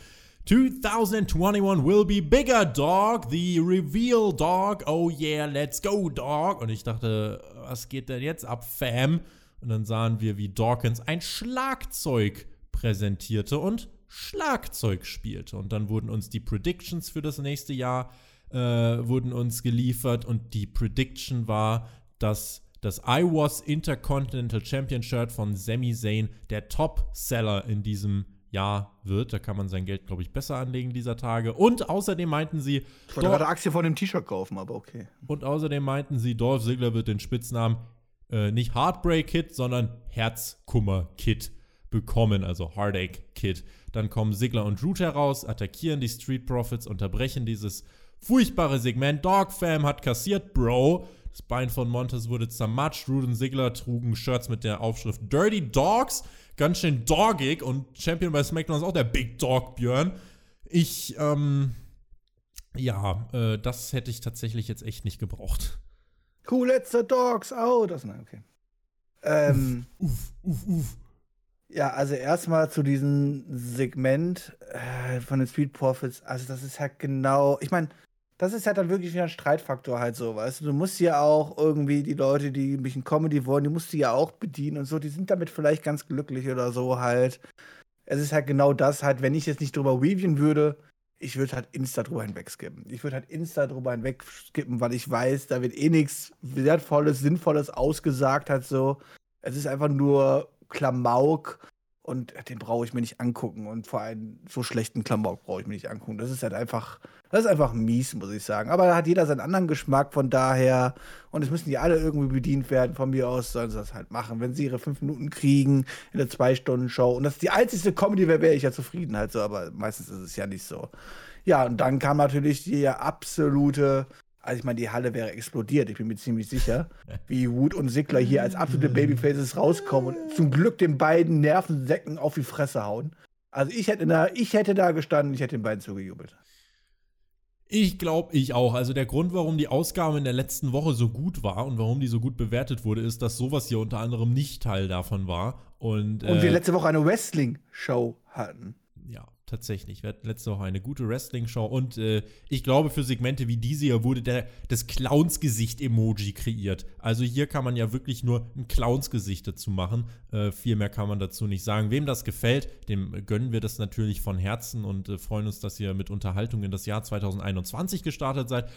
2021 will be bigger, dog. The reveal, dog. Oh yeah, let's go, dog. Und ich dachte, was geht denn jetzt ab, Fam? Und dann sahen wir, wie Dawkins ein Schlagzeug präsentierte und Schlagzeug spielte. Und dann wurden uns die Predictions für das nächste Jahr äh, wurden uns geliefert und die Prediction war, dass das iWAS Intercontinental Champion Shirt von Sami Zayn der Top-Seller in diesem Jahr wird. Da kann man sein Geld, glaube ich, besser anlegen dieser Tage. Und außerdem meinten sie, Ich wollte gerade Aktien von dem T-Shirt kaufen, aber okay. und außerdem meinten sie, Dolph Ziggler wird den Spitznamen äh, nicht Heartbreak Kid, sondern Herzkummer Kid bekommen, also Heartache Kid. Dann kommen Ziggler und Root heraus, attackieren die Street Profits, unterbrechen dieses furchtbare Segment. Dog Fam hat kassiert, Bro. Das Bein von Montes wurde zermatscht. Root und Ziggler trugen Shirts mit der Aufschrift Dirty Dogs. Ganz schön doggig. Und Champion bei SmackDown ist auch der Big Dog Björn. Ich, ähm, ja, äh, das hätte ich tatsächlich jetzt echt nicht gebraucht. Who lets the dogs out? Das, nein, okay. Ähm, Uff, uff, uff. Ja, also erstmal zu diesem Segment äh, von den Street Profits. Also, das ist halt genau. Ich meine, das ist halt dann wirklich wieder ein Streitfaktor halt so, weißt du. Du musst ja auch irgendwie die Leute, die ein bisschen Comedy wollen, die musst du ja auch bedienen und so. Die sind damit vielleicht ganz glücklich oder so halt. Es ist halt genau das halt, wenn ich jetzt nicht drüber reviewen würde, ich würde halt Insta drüber hinwegskippen. Ich würde halt Insta drüber hinwegskippen, weil ich weiß, da wird eh nichts Wertvolles, Sinnvolles ausgesagt halt so. Es ist einfach nur Klamauk und den brauche ich mir nicht angucken. Und vor allem so schlechten Klamauk brauche ich mir nicht angucken. Das ist halt einfach, das ist einfach mies, muss ich sagen. Aber da hat jeder seinen anderen Geschmack, von daher. Und es müssen die alle irgendwie bedient werden. Von mir aus sollen sie das halt machen. Wenn sie ihre fünf Minuten kriegen in der Zwei-Stunden-Show und das ist die einzigste Comedy wäre, wäre ich ja zufrieden halt so. Aber meistens ist es ja nicht so. Ja, und dann kam natürlich die absolute. Also ich meine, die Halle wäre explodiert, ich bin mir ziemlich sicher, wie Wood und Sigler hier als absolute Babyfaces rauskommen und zum Glück den beiden Nervensäcken auf die Fresse hauen. Also ich hätte da, ich hätte da gestanden, ich hätte den beiden zugejubelt. Ich glaube, ich auch. Also der Grund, warum die Ausgabe in der letzten Woche so gut war und warum die so gut bewertet wurde, ist, dass sowas hier unter anderem nicht Teil davon war. Und, und wir äh, letzte Woche eine Wrestling-Show hatten. Ja, tatsächlich. Wir hatten letzte Woche eine gute Wrestling-Show und äh, ich glaube, für Segmente wie diese hier wurde der, das Clownsgesicht-Emoji kreiert. Also hier kann man ja wirklich nur ein Clownsgesicht dazu machen. Äh, viel mehr kann man dazu nicht sagen. Wem das gefällt, dem gönnen wir das natürlich von Herzen und äh, freuen uns, dass ihr mit Unterhaltung in das Jahr 2021 gestartet seid.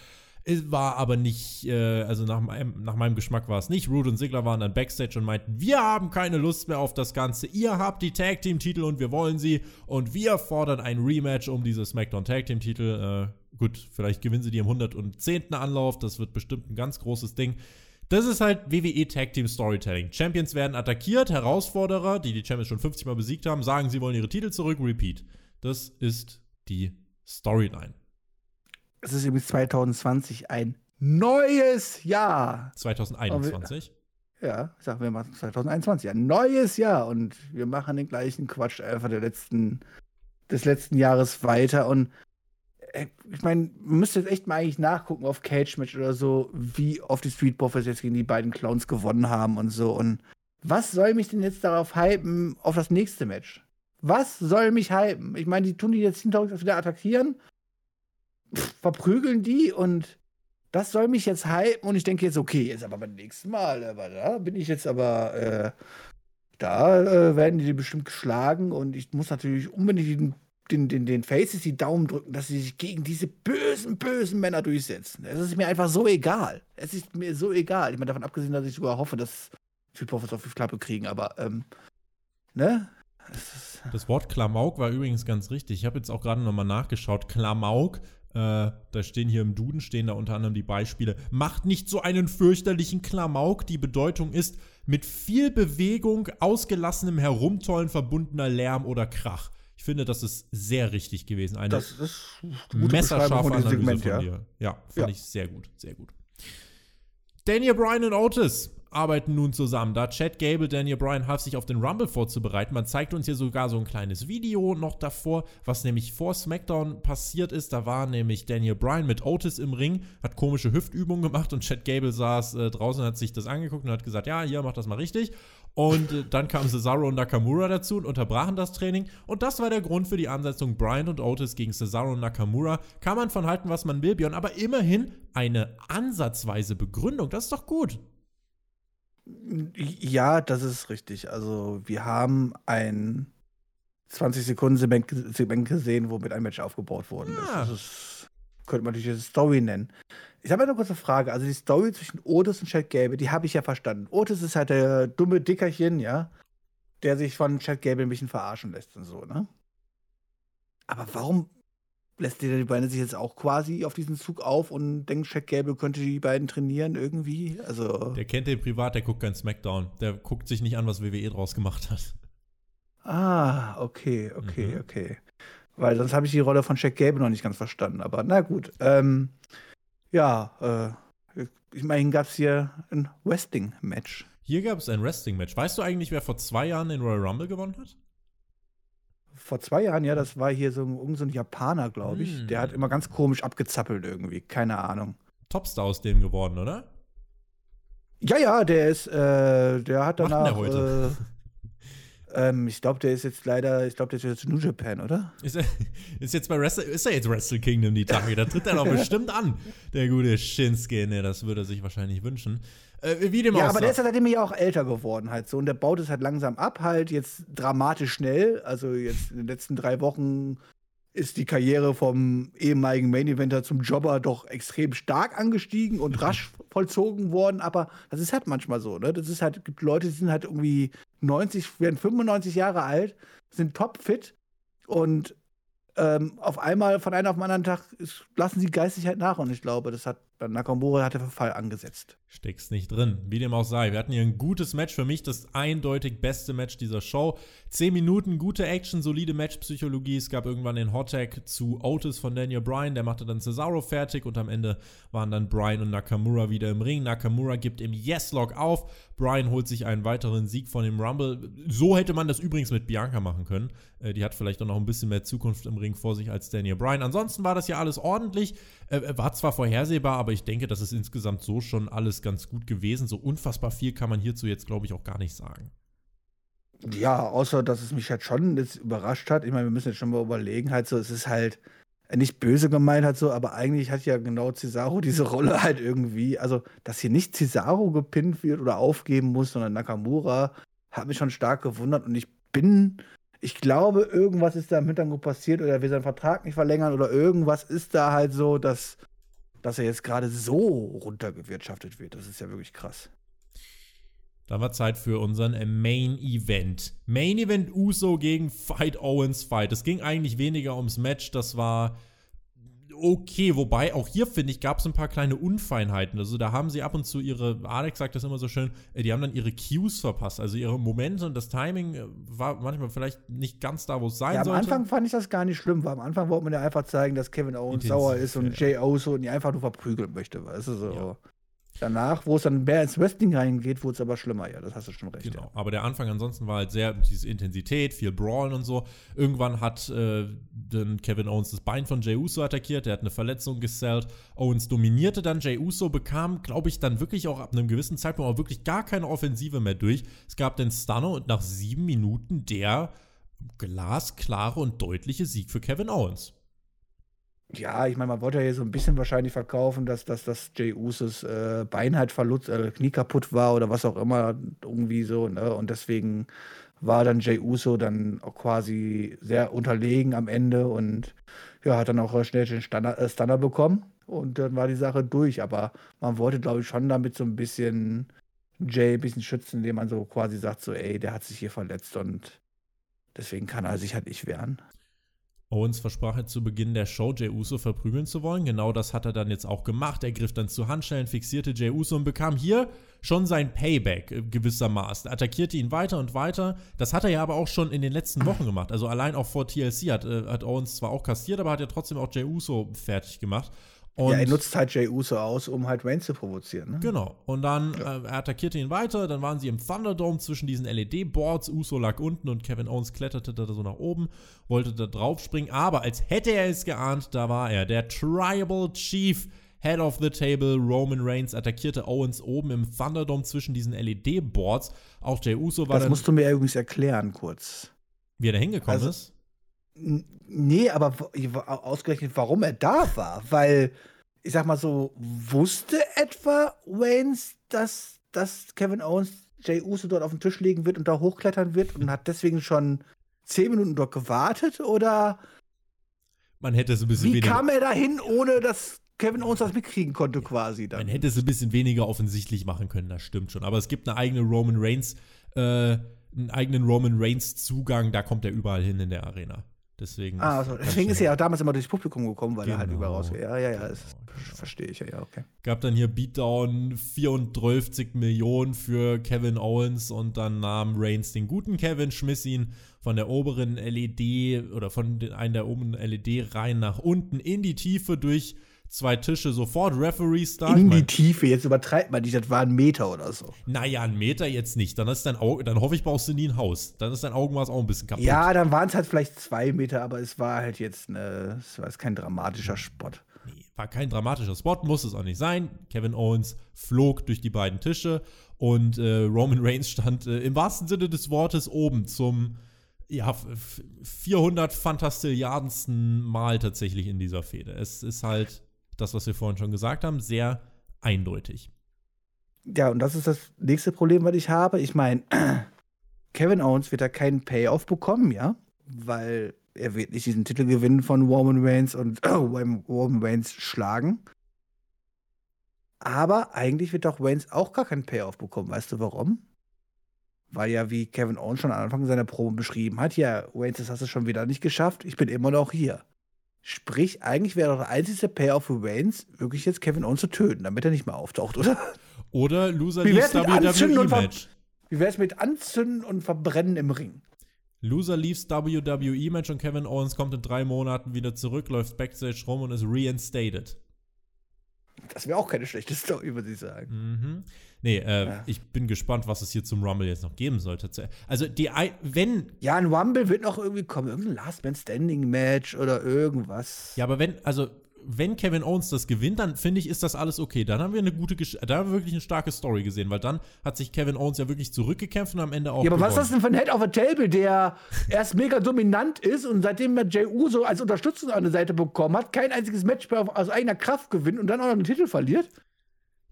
Es war aber nicht, äh, also nach meinem, nach meinem Geschmack war es nicht. Rude und Sigler waren dann Backstage und meinten, wir haben keine Lust mehr auf das Ganze. Ihr habt die Tag Team Titel und wir wollen sie. Und wir fordern ein Rematch um diese SmackDown Tag Team Titel. Äh, gut, vielleicht gewinnen sie die im 110. Anlauf. Das wird bestimmt ein ganz großes Ding. Das ist halt WWE Tag Team Storytelling. Champions werden attackiert, Herausforderer, die die Champions schon 50 Mal besiegt haben, sagen, sie wollen ihre Titel zurück, repeat. Das ist die Storyline. Es ist übrigens 2020 ein neues Jahr. 2021? Ja, sagen wir mal 2021, ein neues Jahr. Und wir machen den gleichen Quatsch einfach der letzten, des letzten Jahres weiter. Und äh, ich meine, man müsste jetzt echt mal eigentlich nachgucken auf Cage Match oder so, wie oft die Street Profits jetzt gegen die beiden Clowns gewonnen haben und so. Und was soll mich denn jetzt darauf hypen, auf das nächste Match? Was soll mich hypen? Ich meine, die tun die jetzt hinterher wieder attackieren verprügeln die und das soll mich jetzt hypen und ich denke jetzt, okay, jetzt aber beim nächsten Mal, aber da bin ich jetzt aber, äh, da äh, werden die bestimmt geschlagen und ich muss natürlich unbedingt den, den, den, den Faces die Daumen drücken, dass sie sich gegen diese bösen, bösen Männer durchsetzen. Es ist mir einfach so egal. Es ist mir so egal. Ich meine, davon abgesehen, dass ich sogar hoffe, dass Street Profits auf die Klappe kriegen, aber, ähm, ne? Das Wort Klamauk war übrigens ganz richtig. Ich habe jetzt auch gerade nochmal nachgeschaut. Klamauk äh, da stehen hier im Duden, stehen da unter anderem die Beispiele. Macht nicht so einen fürchterlichen Klamauk. Die Bedeutung ist mit viel Bewegung, ausgelassenem Herumtollen verbundener Lärm oder Krach. Ich finde, das ist sehr richtig gewesen. Eine das ist messerscharfe Analyse Segment, von dir. Ja, ja fand ja. ich sehr gut, sehr gut. Daniel Bryan und Otis arbeiten nun zusammen. Da Chad Gable, Daniel Bryan half sich auf den Rumble vorzubereiten. Man zeigt uns hier sogar so ein kleines Video noch davor, was nämlich vor SmackDown passiert ist. Da war nämlich Daniel Bryan mit Otis im Ring, hat komische Hüftübungen gemacht und Chad Gable saß äh, draußen, hat sich das angeguckt und hat gesagt, ja, hier, mach das mal richtig. Und äh, dann kamen Cesaro und Nakamura dazu und unterbrachen das Training. Und das war der Grund für die Ansetzung Bryan und Otis gegen Cesaro und Nakamura. Kann man von halten, was man will, Björn, aber immerhin eine ansatzweise Begründung. Das ist doch gut. Ja, das ist richtig. Also, wir haben ein 20 Sekunden Segment gesehen, wo mit einem Match aufgebaut worden ist. Das ist, könnte man natürlich eine Story nennen. Ich habe eine kurze Frage. Also, die Story zwischen Otis und Chad Gable, die habe ich ja verstanden. Otis ist halt der dumme Dickerchen, ja, der sich von Chad Gable ein bisschen verarschen lässt und so, ne? Aber warum lässt dir die Beine sich jetzt auch quasi auf diesen Zug auf und denkt, Jack Gable könnte die beiden trainieren irgendwie? Also. Der kennt den privat, der guckt kein Smackdown. Der guckt sich nicht an, was WWE draus gemacht hat. Ah, okay, okay, mhm. okay. Weil sonst habe ich die Rolle von Jack Gable noch nicht ganz verstanden. Aber na gut. Ähm, ja, äh, ich meine, gab es hier ein Wrestling-Match. Hier gab es ein Wrestling-Match. Weißt du eigentlich, wer vor zwei Jahren den Royal Rumble gewonnen hat? Vor zwei Jahren, ja, das war hier so ein, so ein Japaner, glaube ich. Mm. Der hat immer ganz komisch abgezappelt irgendwie. Keine Ahnung. Topstar aus dem geworden, oder? Ja, ja, der ist, äh, der hat danach. Der heute? Äh, ähm, ich glaube, der ist jetzt leider, ich glaube, der ist jetzt New Japan, oder? Ist er, ist jetzt bei Wrestle, ist er jetzt Wrestle Kingdom die Tage? Da tritt er doch bestimmt an, der gute Shinsuke. Ne, das würde er sich wahrscheinlich wünschen. Äh, wie dem ja, aber der ist seitdem ja auch älter geworden halt so und der baut es halt langsam ab, halt jetzt dramatisch schnell. Also jetzt in den letzten drei Wochen ist die Karriere vom ehemaligen Main Eventer zum Jobber doch extrem stark angestiegen und rasch vollzogen worden. Aber das ist halt manchmal so, ne? Das ist halt, gibt Leute, die sind halt irgendwie 90, werden 95 Jahre alt, sind topfit und ähm, auf einmal von einem auf den anderen Tag ist, lassen sie geistig halt nach und ich glaube, das hat Nakamura hat der Verfall angesetzt. Steckst nicht drin, wie dem auch sei. Wir hatten hier ein gutes Match, für mich das eindeutig beste Match dieser Show. Zehn Minuten, gute Action, solide Matchpsychologie. Es gab irgendwann den Hottag zu Otis von Daniel Bryan, der machte dann Cesaro fertig und am Ende waren dann Bryan und Nakamura wieder im Ring. Nakamura gibt im Yes-Log auf. Bryan holt sich einen weiteren Sieg von dem Rumble. So hätte man das übrigens mit Bianca machen können. Äh, die hat vielleicht auch noch ein bisschen mehr Zukunft im Ring vor sich als Daniel Bryan. Ansonsten war das ja alles ordentlich. Äh, war zwar vorhersehbar, aber ich denke, das ist insgesamt so schon alles ganz gut gewesen. So unfassbar viel kann man hierzu jetzt, glaube ich, auch gar nicht sagen. Ja, außer dass es mich halt schon jetzt überrascht hat. Ich meine, wir müssen jetzt schon mal überlegen, halt so, es ist halt nicht böse gemeint hat so, aber eigentlich hat ja genau Cesaro diese Rolle halt irgendwie, also dass hier nicht Cesaro gepinnt wird oder aufgeben muss, sondern Nakamura, hat mich schon stark gewundert und ich bin ich glaube, irgendwas ist da im Hintergrund passiert oder er will seinen Vertrag nicht verlängern oder irgendwas ist da halt so, dass, dass er jetzt gerade so runtergewirtschaftet wird. Das ist ja wirklich krass. Dann war Zeit für unseren Main Event. Main Event Uso gegen Fight Owens Fight. Es ging eigentlich weniger ums Match, das war okay. Wobei, auch hier, finde ich, gab es ein paar kleine Unfeinheiten. Also da haben sie ab und zu ihre, Alex sagt das immer so schön, äh, die haben dann ihre Cues verpasst. Also ihre Momente und das Timing äh, war manchmal vielleicht nicht ganz da, wo es sein ja, am sollte. Am Anfang fand ich das gar nicht schlimm, weil am Anfang wollte man ja einfach zeigen, dass Kevin Owens Intensiv, sauer ist und ja. Jay Oso und ihn einfach nur verprügeln möchte. Weißt du, so. Ja. Danach, wo es dann mehr ins Wrestling reingeht, wurde es aber schlimmer, ja, das hast du schon recht. Genau, ja. aber der Anfang ansonsten war halt sehr, diese Intensität, viel Brawlen und so. Irgendwann hat äh, dann Kevin Owens das Bein von Jey Uso attackiert, der hat eine Verletzung gesellt. Owens dominierte dann, Jey Uso bekam, glaube ich, dann wirklich auch ab einem gewissen Zeitpunkt auch wirklich gar keine Offensive mehr durch. Es gab den Stunner und nach sieben Minuten der glasklare und deutliche Sieg für Kevin Owens. Ja, ich meine, man wollte ja hier so ein bisschen wahrscheinlich verkaufen, dass, dass, dass Jay Usos äh, Bein halt verlust, äh, Knie kaputt war oder was auch immer, irgendwie so, ne? Und deswegen war dann Jay Uso dann auch quasi sehr unterlegen am Ende und ja, hat dann auch schnell den Stunner, äh, Stunner bekommen und dann war die Sache durch. Aber man wollte, glaube ich, schon damit so ein bisschen Jay ein bisschen schützen, indem man so quasi sagt, so, ey, der hat sich hier verletzt und deswegen kann er sich halt nicht wehren. Owens versprach jetzt zu Beginn der Show, Jey Uso verprügeln zu wollen. Genau das hat er dann jetzt auch gemacht. Er griff dann zu Handschellen, fixierte Jey Uso und bekam hier schon sein Payback gewissermaßen. Attackierte ihn weiter und weiter. Das hat er ja aber auch schon in den letzten Wochen gemacht. Also allein auch vor TLC hat, äh, hat Owens zwar auch kassiert, aber hat ja trotzdem auch Jey Uso fertig gemacht. Und ja, er nutzt halt Jay Uso aus, um halt Wayne zu provozieren. Ne? Genau. Und dann ja. äh, er attackierte ihn weiter. Dann waren sie im Thunderdome zwischen diesen LED-Boards. Uso lag unten und Kevin Owens kletterte da so nach oben, wollte da drauf springen. Aber als hätte er es geahnt, da war er. Der Tribal Chief, Head of the Table, Roman Reigns, attackierte Owens oben im Thunderdome zwischen diesen LED-Boards. Auch Jay Uso war Das musst du mir übrigens erklären, kurz. Wie er da hingekommen also, ist? Nee, aber ausgerechnet, warum er da war. Weil, ich sag mal so, wusste etwa Waynes, dass, dass Kevin Owens Jay Uso dort auf den Tisch legen wird und da hochklettern wird und hat deswegen schon zehn Minuten dort gewartet? Oder man hätte es ein bisschen Wie kam er dahin, ohne dass Kevin Owens das mitkriegen konnte, quasi dann? Man hätte es ein bisschen weniger offensichtlich machen können, das stimmt schon. Aber es gibt eine eigene Roman Reigns, äh, einen eigenen Roman Reigns Zugang, da kommt er überall hin in der Arena. Deswegen. Ah, also, deswegen ist er ja auch damals immer durchs Publikum gekommen, weil genau. er halt überall raus. Ja, ja, ja, das genau. verstehe ich ja, ja, okay. Gab dann hier Beatdown 34 Millionen für Kevin Owens und dann nahm Reigns den guten Kevin, schmiss ihn von der oberen LED oder von einer der oberen LED-Reihen nach unten in die Tiefe durch zwei Tische sofort Referees da. In die Tiefe, jetzt übertreibt man nicht, das war ein Meter oder so. Naja, ein Meter jetzt nicht. Dann ist dein Auge, dann hoffe ich, brauchst du nie ein Haus. Dann ist dein Augenmaß auch ein bisschen kaputt. Ja, dann waren es halt vielleicht zwei Meter, aber es war halt jetzt eine, es war jetzt kein dramatischer Spot. Nee, war kein dramatischer Spot, muss es auch nicht sein. Kevin Owens flog durch die beiden Tische und äh, Roman Reigns stand äh, im wahrsten Sinne des Wortes oben zum ja, 400 fantastilliardensten Mal tatsächlich in dieser Fehde. Es ist halt das, was wir vorhin schon gesagt haben, sehr eindeutig. Ja, und das ist das nächste Problem, was ich habe. Ich meine, Kevin Owens wird da keinen Payoff bekommen, ja, weil er wird nicht diesen Titel gewinnen von Roman Reigns und äh, Roman Reigns schlagen. Aber eigentlich wird doch Reigns auch gar keinen Payoff bekommen. Weißt du warum? Weil ja, wie Kevin Owens schon am Anfang seiner Promo beschrieben hat, ja, Wayne, das hast du schon wieder nicht geschafft, ich bin immer noch hier. Sprich, eigentlich wäre doch der einzige Payoff für Waynes, wirklich jetzt Kevin Owens zu töten, damit er nicht mehr auftaucht, oder? Oder Loser leaves WWE-Match. Wie wäre es mit Anzünden und Verbrennen im Ring? Loser leaves WWE-Match und Kevin Owens kommt in drei Monaten wieder zurück, läuft Backstage rum und ist reinstated. Das wäre auch keine schlechte Story, würde ich sagen. Mhm. Nee, äh, ja. ich bin gespannt, was es hier zum Rumble jetzt noch geben sollte. Also, die, wenn. Ja, ein Rumble wird noch irgendwie kommen. Irgendein Last Man Standing Match oder irgendwas. Ja, aber wenn, also, wenn Kevin Owens das gewinnt, dann finde ich, ist das alles okay. Dann haben wir eine gute, Gesch da haben wir wirklich eine starke Story gesehen, weil dann hat sich Kevin Owens ja wirklich zurückgekämpft und am Ende auch. Ja, aber gewonnen. was ist das denn für ein Head of a Table, der erst mega dominant ist und seitdem er Jey Uso als Unterstützung an der Seite bekommen hat, kein einziges Match mehr aus eigener Kraft gewinnt und dann auch noch einen Titel verliert?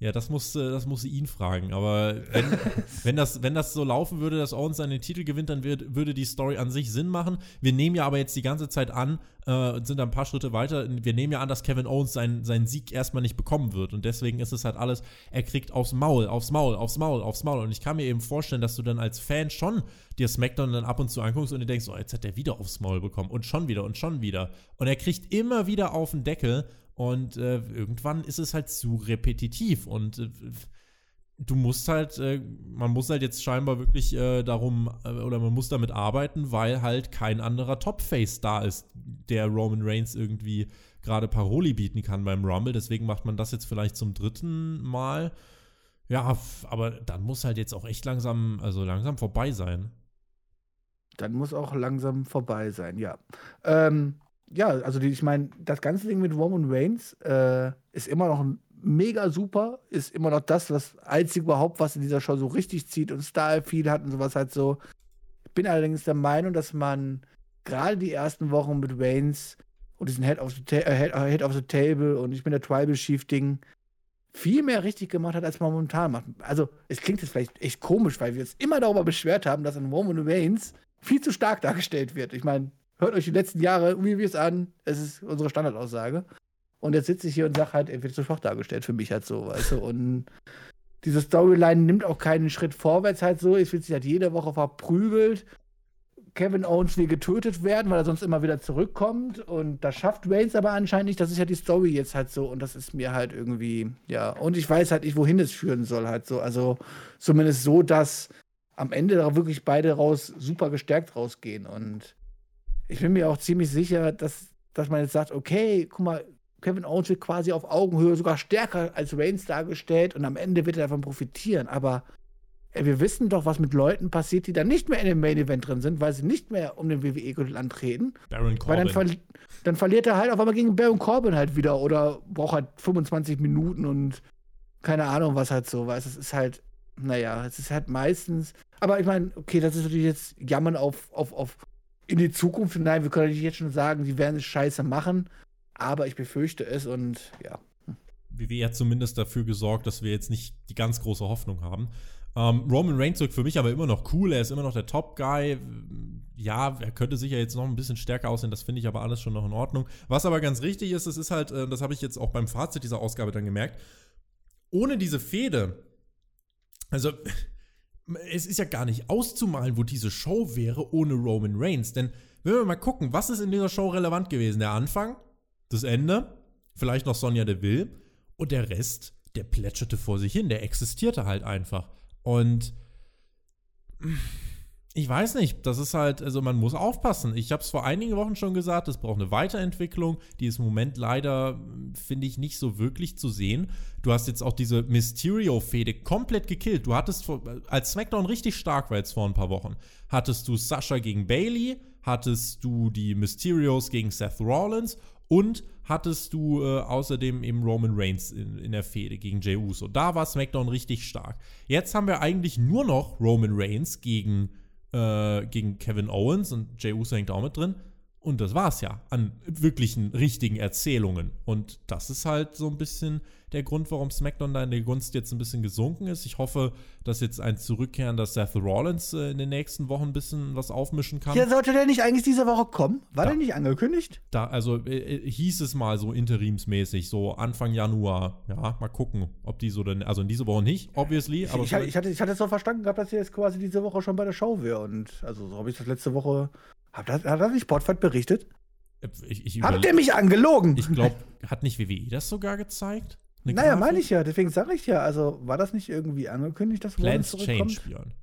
Ja, das musste, das musste ihn fragen. Aber wenn, wenn, das, wenn das so laufen würde, dass Owens seinen Titel gewinnt, dann wird, würde die Story an sich Sinn machen. Wir nehmen ja aber jetzt die ganze Zeit an, äh, sind da ein paar Schritte weiter. Wir nehmen ja an, dass Kevin Owens seinen, seinen Sieg erstmal nicht bekommen wird. Und deswegen ist es halt alles, er kriegt aufs Maul, aufs Maul, aufs Maul, aufs Maul. Und ich kann mir eben vorstellen, dass du dann als Fan schon dir SmackDown dann ab und zu anguckst und dir denkst, oh, jetzt hat er wieder aufs Maul bekommen. Und schon wieder und schon wieder. Und er kriegt immer wieder auf den Deckel. Und äh, irgendwann ist es halt zu repetitiv und äh, du musst halt, äh, man muss halt jetzt scheinbar wirklich äh, darum, äh, oder man muss damit arbeiten, weil halt kein anderer Top-Face da ist, der Roman Reigns irgendwie gerade Paroli bieten kann beim Rumble. Deswegen macht man das jetzt vielleicht zum dritten Mal. Ja, aber dann muss halt jetzt auch echt langsam, also langsam vorbei sein. Dann muss auch langsam vorbei sein, ja. Ähm, ja, also die, ich meine, das ganze Ding mit Roman Reigns äh, ist immer noch mega super, ist immer noch das, das einzige überhaupt, was in dieser Show so richtig zieht und Style-Feed hat und sowas halt so. Ich bin allerdings der Meinung, dass man gerade die ersten Wochen mit Reigns und diesen Head of the, äh, Head, Head of the Table und ich bin der Tribal Chief Ding viel mehr richtig gemacht hat, als man momentan macht. Also, es klingt jetzt vielleicht echt komisch, weil wir uns immer darüber beschwert haben, dass ein Roman Reigns viel zu stark dargestellt wird. Ich meine, hört euch die letzten Jahre Reviews an. Es ist unsere Standardaussage. Und jetzt sitze ich hier und sage halt, er wird zu schwach dargestellt für mich halt so, weißt du. Und diese Storyline nimmt auch keinen Schritt vorwärts halt so. Es wird sich halt jede Woche verprügelt. Kevin Owens will getötet werden, weil er sonst immer wieder zurückkommt. Und das schafft Reigns aber anscheinend nicht. Das ist ja die Story jetzt halt so. Und das ist mir halt irgendwie, ja. Und ich weiß halt nicht, wohin es führen soll halt so. Also zumindest so, dass am Ende da wirklich beide raus super gestärkt rausgehen. Und ich bin mir auch ziemlich sicher, dass, dass man jetzt sagt, okay, guck mal, Kevin Owens wird quasi auf Augenhöhe sogar stärker als Reigns dargestellt und am Ende wird er davon profitieren. Aber ey, wir wissen doch, was mit Leuten passiert, die dann nicht mehr in dem Main Event drin sind, weil sie nicht mehr um den WWE-Gürtel antreten. Baron Corbin. Weil dann, ver dann, verliert er halt auf einmal gegen Baron Corbin halt wieder oder braucht halt 25 Minuten und keine Ahnung, was halt so, weißt Es ist halt, naja, es ist halt meistens. Aber ich meine, okay, das ist natürlich jetzt Jammern auf, auf, auf in die Zukunft hinein. Wir können nicht jetzt schon sagen, sie werden es scheiße machen, aber ich befürchte es und ja. WWE hat zumindest dafür gesorgt, dass wir jetzt nicht die ganz große Hoffnung haben. Ähm, Roman Reigns wirkt für mich aber immer noch cool. Er ist immer noch der Top-Guy. Ja, er könnte sicher jetzt noch ein bisschen stärker aussehen. Das finde ich aber alles schon noch in Ordnung. Was aber ganz richtig ist, es ist halt, äh, das habe ich jetzt auch beim Fazit dieser Ausgabe dann gemerkt, ohne diese Fehde, also es ist ja gar nicht auszumalen, wo diese Show wäre ohne Roman Reigns. Denn wenn wir mal gucken, was ist in dieser Show relevant gewesen? Der Anfang, das Ende, vielleicht noch Sonja Deville und der Rest, der plätscherte vor sich hin, der existierte halt einfach. Und ich weiß nicht, das ist halt, also man muss aufpassen. Ich habe es vor einigen Wochen schon gesagt, es braucht eine Weiterentwicklung. Die ist im Moment leider, finde ich, nicht so wirklich zu sehen. Du hast jetzt auch diese Mysterio-Fehde komplett gekillt. Du hattest, als SmackDown richtig stark war jetzt vor ein paar Wochen, hattest du Sasha gegen Bailey, hattest du die Mysterios gegen Seth Rollins und hattest du äh, außerdem eben Roman Reigns in, in der Fehde gegen Jey Uso. Da war SmackDown richtig stark. Jetzt haben wir eigentlich nur noch Roman Reigns gegen äh, gegen Kevin Owens und Jey Uso hängt auch mit drin. Und das war's ja an wirklichen, richtigen Erzählungen. Und das ist halt so ein bisschen der Grund, warum SmackDown da in der Gunst jetzt ein bisschen gesunken ist. Ich hoffe, dass jetzt ein Zurückkehren, dass Seth Rollins äh, in den nächsten Wochen ein bisschen was aufmischen kann. Ja, sollte der nicht eigentlich diese Woche kommen? War da, der nicht angekündigt? Da, also äh, äh, hieß es mal so interimsmäßig, so Anfang Januar. Ja, mal gucken, ob die so denn, also in dieser Woche nicht, obviously. Aber ich, ich, ich hatte, ich hatte es so verstanden gehabt, dass er jetzt quasi diese Woche schon bei der Show wäre. Und also so habe ich das letzte Woche hat das, hat das nicht Spotfight berichtet? Ich, ich Habt ihr mich angelogen? Ich glaube, hat nicht WWE das sogar gezeigt? Eine naja, meine ich ja. Deswegen sage ich ja. Also war das nicht irgendwie angekündigt, dass Plans Change, Björn.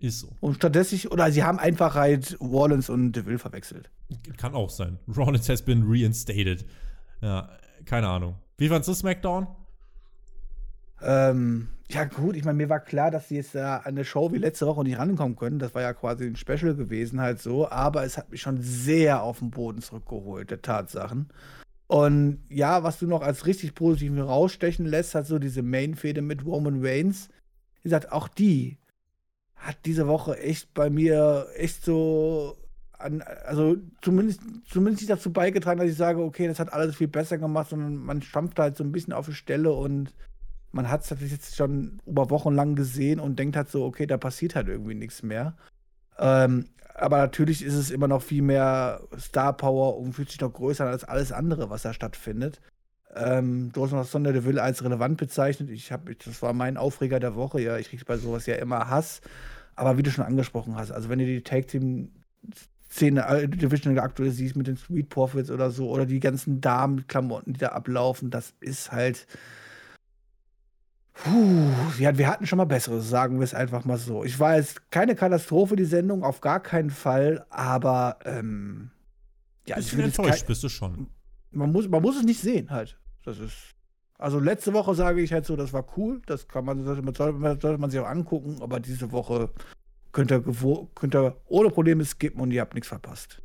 Ist so. Und stattdessen, oder sie haben einfach halt Rollins und DeVille verwechselt. Kann auch sein. Rollins has been reinstated. Ja, keine Ahnung. Wie fandest du SmackDown? Ähm, ja, gut, ich meine, mir war klar, dass sie jetzt da an eine Show wie letzte Woche nicht rankommen können. Das war ja quasi ein Special gewesen, halt so. Aber es hat mich schon sehr auf den Boden zurückgeholt, der Tatsachen. Und ja, was du noch als richtig positiv rausstechen lässt, hat so diese Main-Fehde mit Roman Reigns. Wie gesagt, auch die hat diese Woche echt bei mir echt so an, also zumindest, zumindest nicht dazu beigetragen, dass ich sage, okay, das hat alles viel besser gemacht, sondern man stampft halt so ein bisschen auf die Stelle und man hat es jetzt schon über Wochen lang gesehen und denkt halt so, okay, da passiert halt irgendwie nichts mehr. Ähm, aber natürlich ist es immer noch viel mehr Star Power und fühlt sich noch größer als alles andere, was da stattfindet. Ähm, du hast noch Sonder de Ville als relevant bezeichnet. Ich hab, das war mein Aufreger der Woche. Ja, ich kriege bei sowas ja immer Hass. Aber wie du schon angesprochen hast, also wenn du die Tag Team Szene, äh, Division aktuell siehst mit den Street Profits oder so, oder die ganzen Damen-Klamotten, die da ablaufen, das ist halt ja, wir hatten schon mal Besseres, sagen wir es einfach mal so. Ich war jetzt keine Katastrophe, die Sendung, auf gar keinen Fall, aber ähm, ja, ich enttäuscht bist du schon. Man muss, man muss es nicht sehen, halt. Das ist. Also letzte Woche sage ich halt so, das war cool, das kann man, sollte man, sollte man sich auch angucken, aber diese Woche könnt ihr, könnt ihr ohne Probleme skippen und ihr habt nichts verpasst.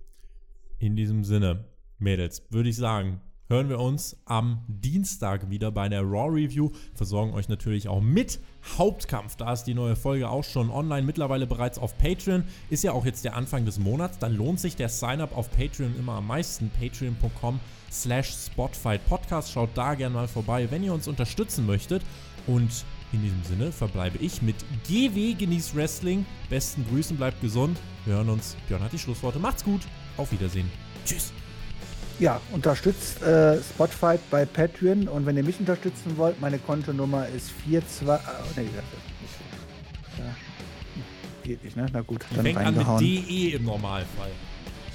In diesem Sinne, Mädels, würde ich sagen, hören wir uns am Dienstag wieder bei der Raw Review. Versorgen euch natürlich auch mit Hauptkampf. Da ist die neue Folge auch schon online, mittlerweile bereits auf Patreon. Ist ja auch jetzt der Anfang des Monats. Dann lohnt sich der Sign-up auf Patreon immer am meisten. Patreon.com slash Spotfight Podcast. Schaut da gerne mal vorbei, wenn ihr uns unterstützen möchtet. Und in diesem Sinne verbleibe ich mit GW Genieß Wrestling. Besten Grüßen, bleibt gesund. Wir hören uns. Björn hat die Schlussworte. Macht's gut. Auf Wiedersehen. Tschüss. Ja, unterstützt äh, Spotfight bei Patreon und wenn ihr mich unterstützen wollt, meine Kontonummer ist 42. Oh, nee, ja, geht nicht, ne? Na gut, dann Fängt an mit DE im Normalfall.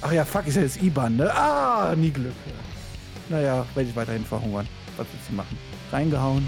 Ach ja, fuck, ist ja jetzt IBAN, ne? Ah, nie Glück. Naja, werde ich weiterhin verhungern. Was willst du machen? Reingehauen.